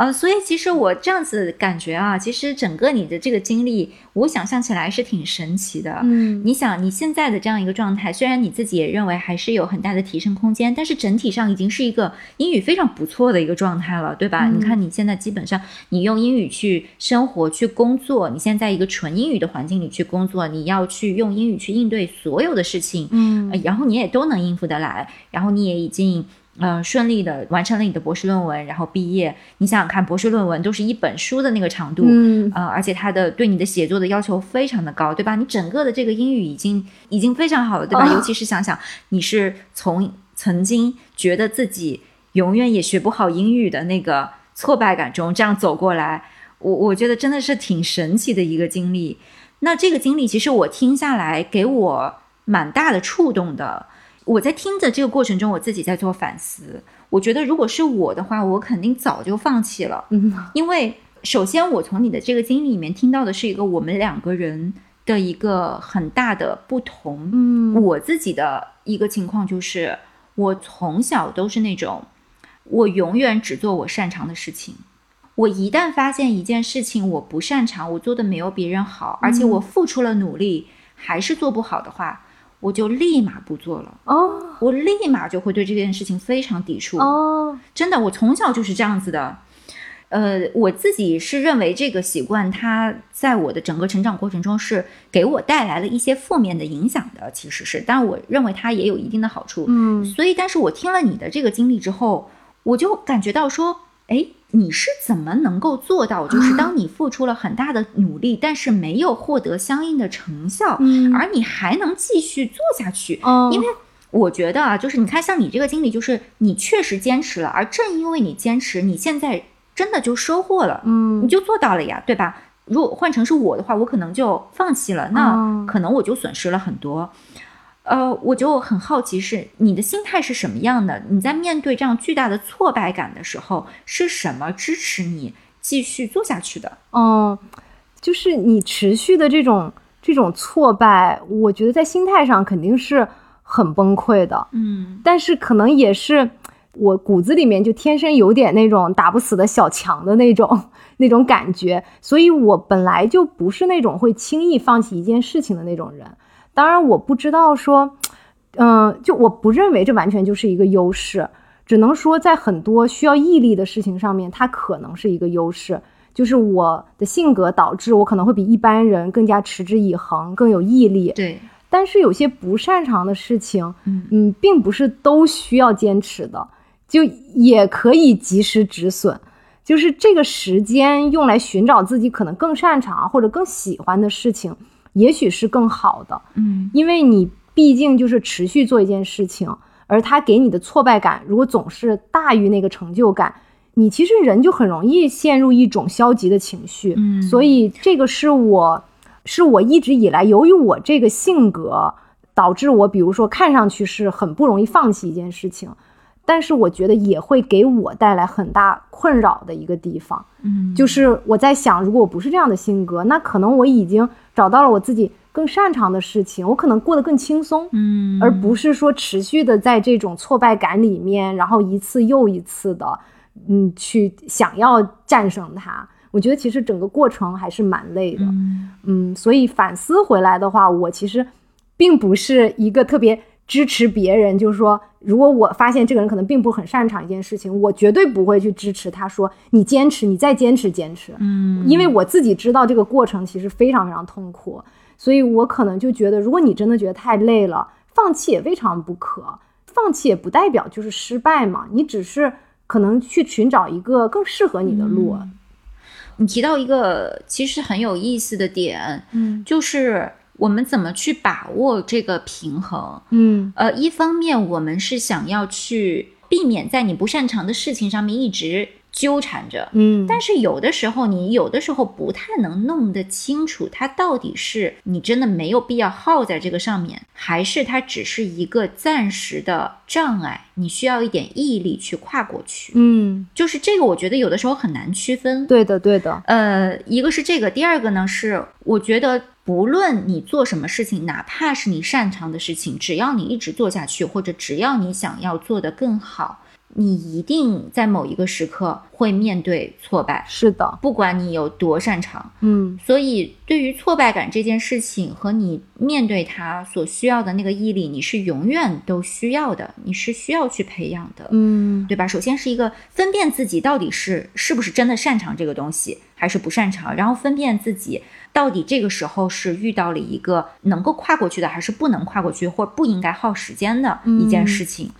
呃，所以其实我这样子感觉啊，其实整个你的这个经历，我想象起来是挺神奇的。嗯，你想你现在的这样一个状态，虽然你自己也认为还是有很大的提升空间，但是整体上已经是一个英语非常不错的一个状态了，对吧？你看你现在基本上你用英语去生活、去工作，你现在一个纯英语的环境里去工作，你要去用英语去应对所有的事情，嗯，然后你也都能应付得来，然后你也已经。嗯，顺利的完成了你的博士论文，然后毕业。你想想看，博士论文都是一本书的那个长度，嗯，呃，而且它的对你的写作的要求非常的高，对吧？你整个的这个英语已经已经非常好了，对吧？尤其是想想你是从曾经觉得自己永远也学不好英语的那个挫败感中这样走过来，我我觉得真的是挺神奇的一个经历。那这个经历其实我听下来给我蛮大的触动的。我在听的这个过程中，我自己在做反思。我觉得，如果是我的话，我肯定早就放弃了。嗯，因为首先，我从你的这个经历里面听到的是一个我们两个人的一个很大的不同。嗯，我自己的一个情况就是，我从小都是那种，我永远只做我擅长的事情。我一旦发现一件事情我不擅长，我做的没有别人好，而且我付出了努力还是做不好的话。我就立马不做了哦，我立马就会对这件事情非常抵触哦，真的，我从小就是这样子的，呃，我自己是认为这个习惯它在我的整个成长过程中是给我带来了一些负面的影响的，其实是，但我认为它也有一定的好处，嗯，所以，但是我听了你的这个经历之后，我就感觉到说，哎。你是怎么能够做到？就是当你付出了很大的努力，但是没有获得相应的成效，而你还能继续做下去？因为我觉得啊，就是你看，像你这个经历，就是你确实坚持了，而正因为你坚持，你现在真的就收获了，嗯，你就做到了呀，对吧？如果换成是我的话，我可能就放弃了，那可能我就损失了很多。呃，我就很好奇，是你的心态是什么样的？你在面对这样巨大的挫败感的时候，是什么支持你继续做下去的？嗯，就是你持续的这种这种挫败，我觉得在心态上肯定是很崩溃的。嗯，但是可能也是我骨子里面就天生有点那种打不死的小强的那种 那种感觉，所以我本来就不是那种会轻易放弃一件事情的那种人。当然，我不知道说，嗯，就我不认为这完全就是一个优势，只能说在很多需要毅力的事情上面，它可能是一个优势。就是我的性格导致我可能会比一般人更加持之以恒，更有毅力。对，但是有些不擅长的事情，嗯嗯，并不是都需要坚持的，就也可以及时止损。就是这个时间用来寻找自己可能更擅长或者更喜欢的事情。也许是更好的，嗯，因为你毕竟就是持续做一件事情，而他给你的挫败感如果总是大于那个成就感，你其实人就很容易陷入一种消极的情绪，嗯，所以这个是我，是我一直以来由于我这个性格导致我，比如说看上去是很不容易放弃一件事情。但是我觉得也会给我带来很大困扰的一个地方，嗯，就是我在想，如果我不是这样的性格，那可能我已经找到了我自己更擅长的事情，我可能过得更轻松，嗯，而不是说持续的在这种挫败感里面，然后一次又一次的，嗯，去想要战胜它。我觉得其实整个过程还是蛮累的，嗯，所以反思回来的话，我其实并不是一个特别。支持别人，就是说，如果我发现这个人可能并不很擅长一件事情，我绝对不会去支持他。说你坚持，你再坚持，坚持。嗯，因为我自己知道这个过程其实非常非常痛苦，所以我可能就觉得，如果你真的觉得太累了，放弃也未尝不可。放弃也不代表就是失败嘛，你只是可能去寻找一个更适合你的路。你提到一个其实很有意思的点，嗯，就是。我们怎么去把握这个平衡？嗯，呃，一方面我们是想要去避免在你不擅长的事情上面一直纠缠着，嗯，但是有的时候你有的时候不太能弄得清楚，它到底是你真的没有必要耗在这个上面，还是它只是一个暂时的障碍，你需要一点毅力去跨过去。嗯，就是这个，我觉得有的时候很难区分。对的，对的。呃，一个是这个，第二个呢是我觉得。无论你做什么事情，哪怕是你擅长的事情，只要你一直做下去，或者只要你想要做得更好，你一定在某一个时刻会面对挫败，是的，不管你有多擅长，嗯，所以对于挫败感这件事情和你面对它所需要的那个毅力，你是永远都需要的，你是需要去培养的，嗯，对吧？首先是一个分辨自己到底是是不是真的擅长这个东西，还是不擅长，然后分辨自己到底这个时候是遇到了一个能够跨过去的，还是不能跨过去，或者不应该耗时间的一件事情。嗯，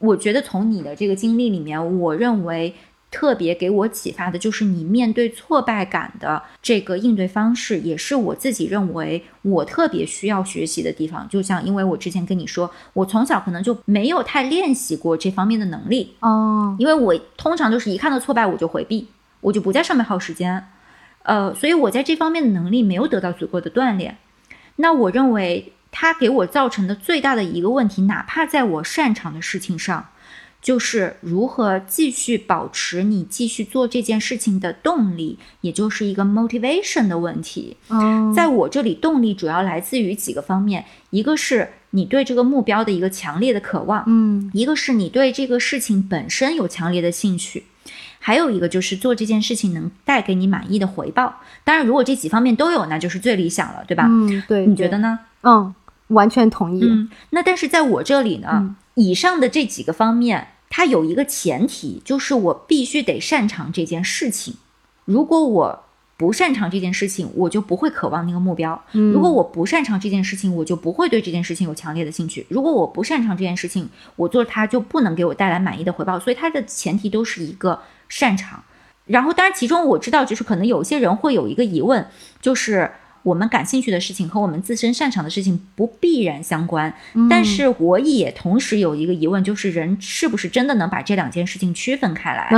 我觉得从你的这个经历里面，我认为特别给我启发的就是你面对挫败感的这个应对方式，也是我自己认为我特别需要学习的地方。就像因为我之前跟你说，我从小可能就没有太练习过这方面的能力哦，因为我通常都是一看到挫败我就回避，我就不在上面耗时间，呃，所以我在这方面的能力没有得到足够的锻炼。那我认为。它给我造成的最大的一个问题，哪怕在我擅长的事情上，就是如何继续保持你继续做这件事情的动力，也就是一个 motivation 的问题。哦，在我这里，动力主要来自于几个方面，一个是你对这个目标的一个强烈的渴望，嗯，一个是你对这个事情本身有强烈的兴趣，还有一个就是做这件事情能带给你满意的回报。当然，如果这几方面都有，那就是最理想了，对吧？嗯，对，你觉得呢？嗯。完全同意。嗯，那但是在我这里呢，以上的这几个方面，它有一个前提，就是我必须得擅长这件事情。如果我不擅长这件事情，我就不会渴望那个目标。如果我不擅长这件事情，我就不会对这件事情有强烈的兴趣。如果我不擅长这件事情，我做它就不能给我带来满意的回报。所以它的前提都是一个擅长。然后，当然其中我知道，就是可能有些人会有一个疑问，就是。我们感兴趣的事情和我们自身擅长的事情不必然相关，但是我也同时有一个疑问，就是人是不是真的能把这两件事情区分开来？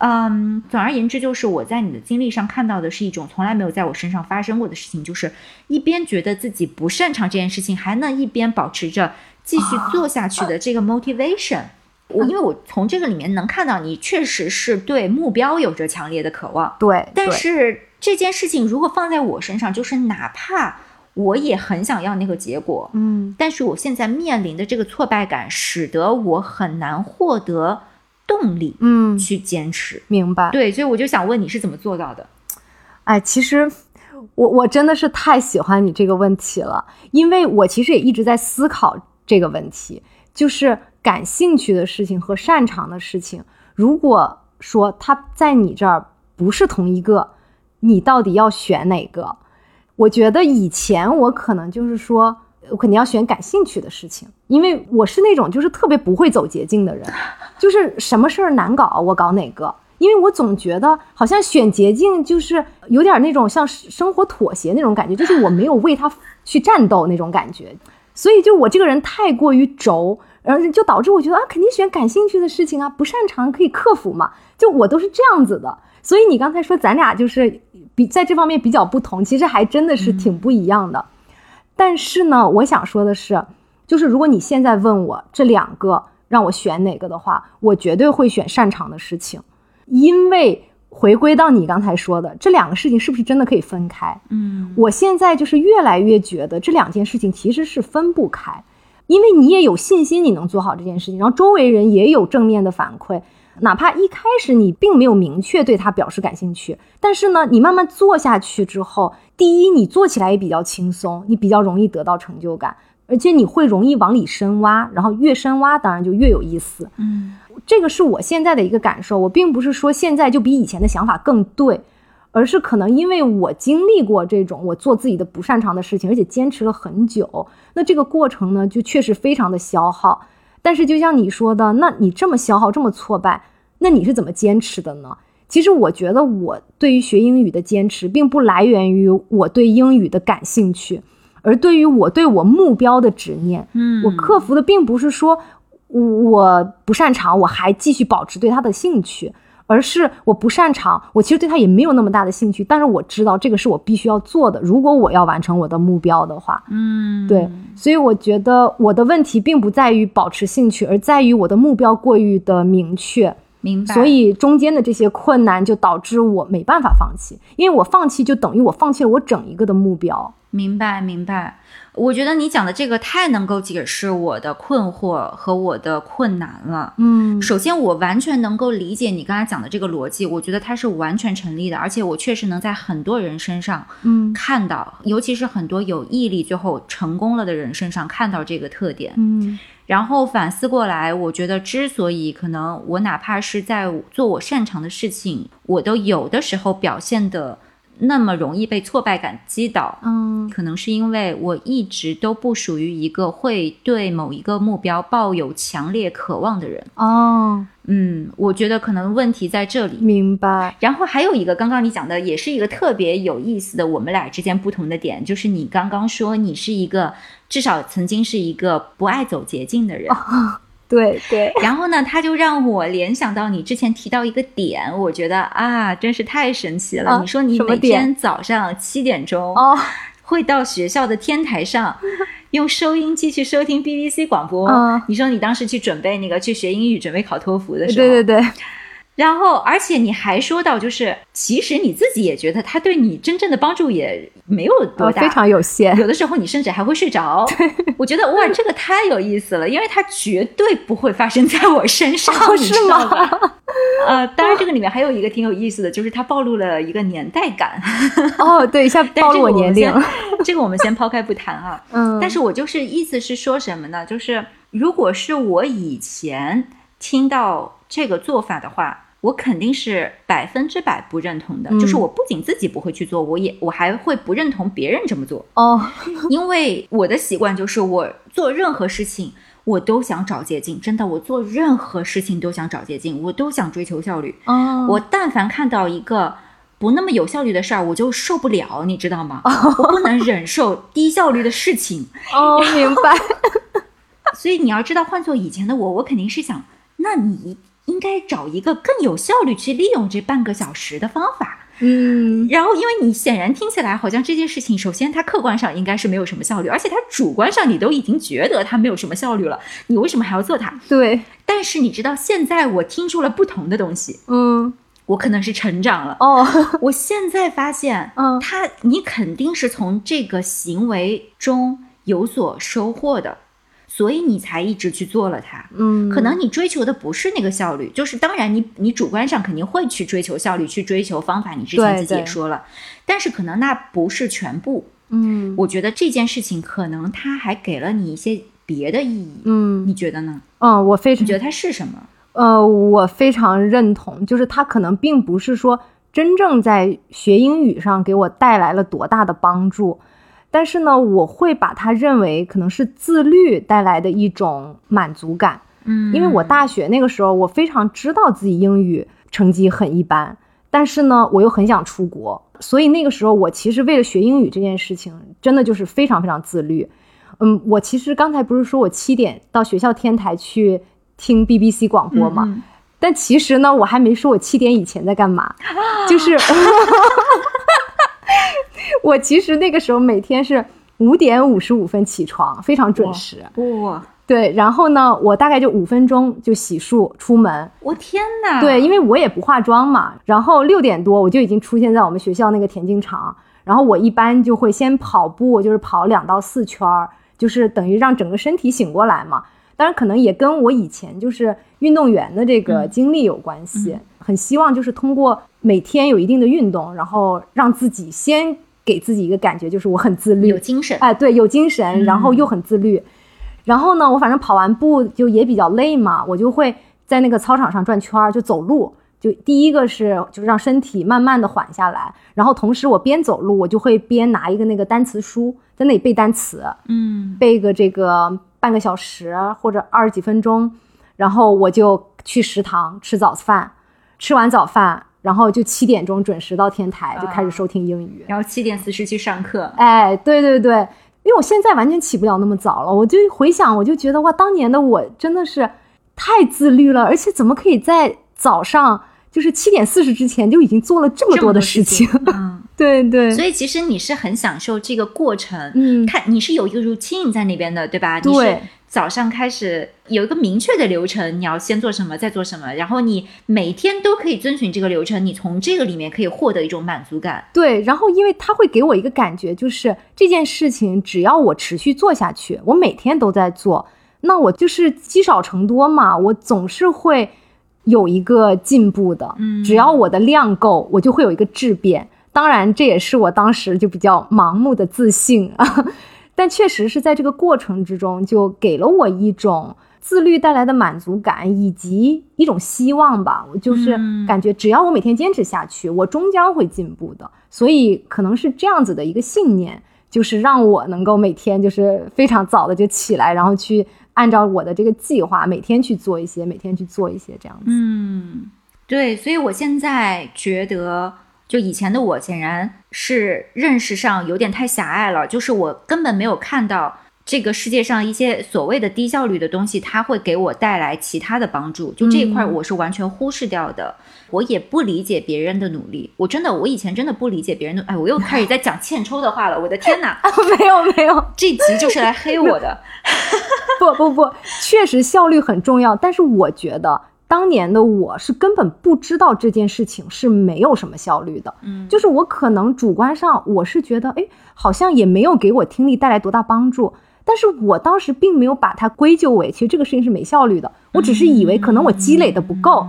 嗯，总而言之，就是我在你的经历上看到的是一种从来没有在我身上发生过的事情，就是一边觉得自己不擅长这件事情，还能一边保持着继续做下去的这个 motivation。我因为我从这个里面能看到你确实是对目标有着强烈的渴望，对，但是。这件事情如果放在我身上，就是哪怕我也很想要那个结果，嗯，但是我现在面临的这个挫败感，使得我很难获得动力，嗯，去坚持。明白？对，所以我就想问你是怎么做到的？哎，其实我我真的是太喜欢你这个问题了，因为我其实也一直在思考这个问题，就是感兴趣的事情和擅长的事情，如果说它在你这儿不是同一个。你到底要选哪个？我觉得以前我可能就是说，我肯定要选感兴趣的事情，因为我是那种就是特别不会走捷径的人，就是什么事儿难搞我搞哪个，因为我总觉得好像选捷径就是有点那种像生活妥协那种感觉，就是我没有为他去战斗那种感觉，所以就我这个人太过于轴，然后就导致我觉得啊，肯定选感兴趣的事情啊，不擅长可以克服嘛，就我都是这样子的。所以你刚才说咱俩就是比在这方面比较不同，其实还真的是挺不一样的。但是呢，我想说的是，就是如果你现在问我这两个让我选哪个的话，我绝对会选擅长的事情，因为回归到你刚才说的这两个事情是不是真的可以分开？嗯，我现在就是越来越觉得这两件事情其实是分不开，因为你也有信心你能做好这件事情，然后周围人也有正面的反馈。哪怕一开始你并没有明确对他表示感兴趣，但是呢，你慢慢做下去之后，第一，你做起来也比较轻松，你比较容易得到成就感，而且你会容易往里深挖，然后越深挖，当然就越有意思。嗯，这个是我现在的一个感受。我并不是说现在就比以前的想法更对，而是可能因为我经历过这种我做自己的不擅长的事情，而且坚持了很久，那这个过程呢，就确实非常的消耗。但是就像你说的，那你这么消耗，这么挫败，那你是怎么坚持的呢？其实我觉得我对于学英语的坚持，并不来源于我对英语的感兴趣，而对于我对我目标的执念。嗯，我克服的并不是说我不擅长，我还继续保持对它的兴趣。而是我不擅长，我其实对他也没有那么大的兴趣，但是我知道这个是我必须要做的。如果我要完成我的目标的话，嗯，对，所以我觉得我的问题并不在于保持兴趣，而在于我的目标过于的明确，明白。所以中间的这些困难就导致我没办法放弃，因为我放弃就等于我放弃了我整一个的目标。明白，明白。我觉得你讲的这个太能够解释我的困惑和我的困难了。嗯，首先我完全能够理解你刚才讲的这个逻辑，我觉得它是完全成立的，而且我确实能在很多人身上，嗯，看到，尤其是很多有毅力最后成功了的人身上看到这个特点。嗯，然后反思过来，我觉得之所以可能我哪怕是在做我擅长的事情，我都有的时候表现的。那么容易被挫败感击倒，嗯，可能是因为我一直都不属于一个会对某一个目标抱有强烈渴望的人。哦，嗯，我觉得可能问题在这里。明白。然后还有一个，刚刚你讲的也是一个特别有意思的，我们俩之间不同的点，就是你刚刚说你是一个至少曾经是一个不爱走捷径的人。对对，然后呢，他就让我联想到你之前提到一个点，我觉得啊，真是太神奇了。你说你每天早上七点钟哦，会到学校的天台上 用收音机去收听 BBC 广播。你说你当时去准备那个去学英语，准备考托福的时候，对对对。然后，而且你还说到，就是其实你自己也觉得他对你真正的帮助也没有多大，非常有限。有的时候你甚至还会睡着。我觉得哇，这个太有意思了，因为它绝对不会发生在我身上，是吗？呃，当然这个里面还有一个挺有意思的，就是它暴露了一个年代感。哦，对，一下 暴露我年龄。这个我们先抛开不谈啊。嗯。但是我就是意思是说什么呢？就是如果是我以前听到这个做法的话。我肯定是百分之百不认同的，就是我不仅自己不会去做，我也我还会不认同别人这么做哦，因为我的习惯就是我做任何事情我都想找捷径，真的，我做任何事情都想找捷径，我都想追求效率哦。我但凡看到一个不那么有效率的事儿，我就受不了，你知道吗？我不能忍受低效率的事情哦，明白。所以你要知道，换做以前的我，我肯定是想，那你。应该找一个更有效率去利用这半个小时的方法。嗯，然后因为你显然听起来好像这件事情，首先它客观上应该是没有什么效率，而且它主观上你都已经觉得它没有什么效率了，你为什么还要做它？对。但是你知道，现在我听出了不同的东西。嗯，我可能是成长了。哦，我现在发现，嗯，他你肯定是从这个行为中有所收获的。所以你才一直去做了它，嗯，可能你追求的不是那个效率，就是当然你你主观上肯定会去追求效率，去追求方法，你之前自己也说了，但是可能那不是全部，嗯，我觉得这件事情可能它还给了你一些别的意义，嗯，你觉得呢？嗯，我非常觉得它是什么？呃，我非常认同，就是它可能并不是说真正在学英语上给我带来了多大的帮助。但是呢，我会把它认为可能是自律带来的一种满足感，嗯，因为我大学那个时候，我非常知道自己英语成绩很一般，但是呢，我又很想出国，所以那个时候我其实为了学英语这件事情，真的就是非常非常自律。嗯，我其实刚才不是说我七点到学校天台去听 BBC 广播吗？但其实呢，我还没说我七点以前在干嘛，就是。我其实那个时候每天是五点五十五分起床，非常准时。哇，对，然后呢，我大概就五分钟就洗漱出门。我天哪！对，因为我也不化妆嘛。然后六点多我就已经出现在我们学校那个田径场。然后我一般就会先跑步，就是跑两到四圈儿，就是等于让整个身体醒过来嘛。当然，可能也跟我以前就是运动员的这个经历有关系。很希望就是通过每天有一定的运动，然后让自己先。给自己一个感觉，就是我很自律，有精神，哎，对，有精神，然后又很自律。然后呢，我反正跑完步就也比较累嘛，我就会在那个操场上转圈儿，就走路。就第一个是，就是让身体慢慢的缓下来。然后同时我边走路，我就会边拿一个那个单词书，在那里背单词，嗯，背个这个半个小时或者二十几分钟。然后我就去食堂吃早饭，吃完早饭。然后就七点钟准时到天台，就开始收听英语。然后七点四十去上课。哎，对对对，因为我现在完全起不了那么早了。我就回想，我就觉得哇，当年的我真的是太自律了，而且怎么可以在早上就是七点四十之前就已经做了这么多的事情？嗯，对对。所以其实你是很享受这个过程。嗯，看你是有一个 routine 在那边的，对吧？对。早上开始有一个明确的流程，你要先做什么，再做什么，然后你每天都可以遵循这个流程，你从这个里面可以获得一种满足感。对，然后因为它会给我一个感觉，就是这件事情只要我持续做下去，我每天都在做，那我就是积少成多嘛，我总是会有一个进步的。嗯，只要我的量够，我就会有一个质变。当然，这也是我当时就比较盲目的自信啊。但确实是在这个过程之中，就给了我一种自律带来的满足感，以及一种希望吧。我就是感觉，只要我每天坚持下去，我终将会进步的。所以可能是这样子的一个信念，就是让我能够每天就是非常早的就起来，然后去按照我的这个计划，每天去做一些，每天去做一些这样子。嗯，对。所以我现在觉得。就以前的我显然是认识上有点太狭隘了，就是我根本没有看到这个世界上一些所谓的低效率的东西，它会给我带来其他的帮助。就这一块我是完全忽视掉的，我也不理解别人的努力。我真的，我以前真的不理解别人的。哎，我又开始在讲欠抽的话了，我的天哪！没有没有，这集就是来黑我的。不不不，确实效率很重要，但是我觉得。当年的我是根本不知道这件事情是没有什么效率的，嗯，就是我可能主观上我是觉得，哎，好像也没有给我听力带来多大帮助，但是我当时并没有把它归咎为，其实这个事情是没效率的，我只是以为可能我积累的不够，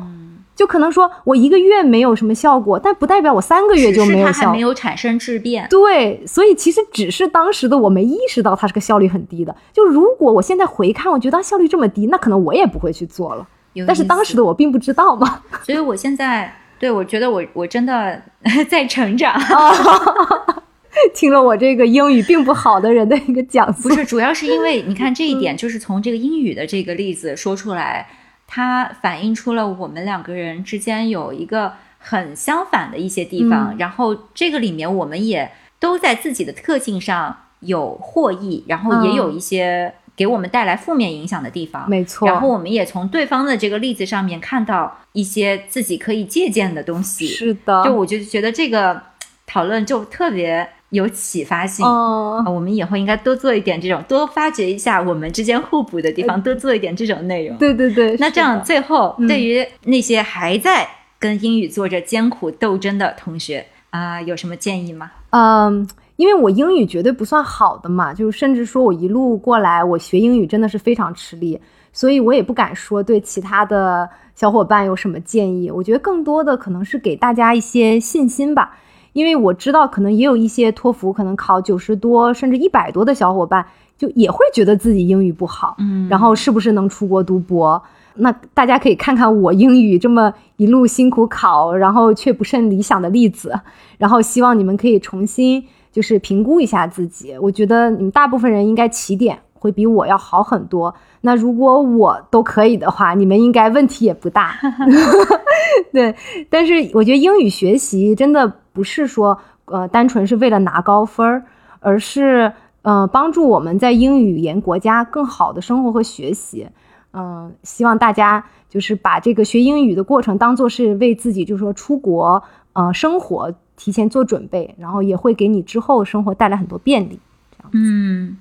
就可能说我一个月没有什么效果，但不代表我三个月就没有效，还没有产生质变，对，所以其实只是当时的我没意识到它是个效率很低的，就如果我现在回看，我觉得效率这么低，那可能我也不会去做了。但是当时的我并不知道嘛，所以我现在对我觉得我我真的 在成长。听了我这个英语并不好的人的一个讲述，不是主要是因为 你看这一点，就是从这个英语的这个例子说出来，它反映出了我们两个人之间有一个很相反的一些地方。然后这个里面我们也都在自己的特性上有获益，然后也有一些。给我们带来负面影响的地方，没错。然后我们也从对方的这个例子上面看到一些自己可以借鉴的东西。是的，就我就觉得这个讨论就特别有启发性。哦，我们以后应该多做一点这种，多发掘一下我们之间互补的地方，多做一点这种内容。对对对。那这样最后，对于那些还在跟英语做着艰苦斗争的同学啊，有什么建议吗？嗯。因为我英语绝对不算好的嘛，就是甚至说我一路过来，我学英语真的是非常吃力，所以我也不敢说对其他的小伙伴有什么建议。我觉得更多的可能是给大家一些信心吧，因为我知道可能也有一些托福可能考九十多甚至一百多的小伙伴，就也会觉得自己英语不好，嗯，然后是不是能出国读博？那大家可以看看我英语这么一路辛苦考，然后却不甚理想的例子，然后希望你们可以重新。就是评估一下自己，我觉得你们大部分人应该起点会比我要好很多。那如果我都可以的话，你们应该问题也不大。对，但是我觉得英语学习真的不是说呃单纯是为了拿高分儿，而是呃帮助我们在英语言国家更好的生活和学习。嗯，希望大家就是把这个学英语的过程当做是为自己，就是说出国呃生活。提前做准备，然后也会给你之后生活带来很多便利。这样，嗯，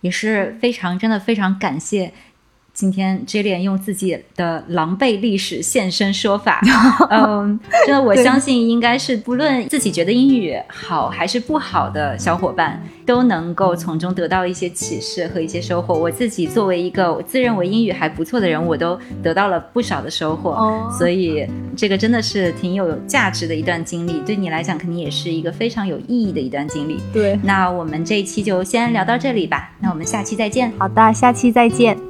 也是非常真的非常感谢。今天 j i l l i a n 用自己的狼狈历史现身说法，嗯，真的，我相信应该是不论自己觉得英语好还是不好的小伙伴，都能够从中得到一些启示和一些收获。我自己作为一个自认为英语还不错的人，我都得到了不少的收获，所以这个真的是挺有价值的一段经历，对你来讲肯定也是一个非常有意义的一段经历。对，那我们这一期就先聊到这里吧，那我们下期再见。好的，下期再见。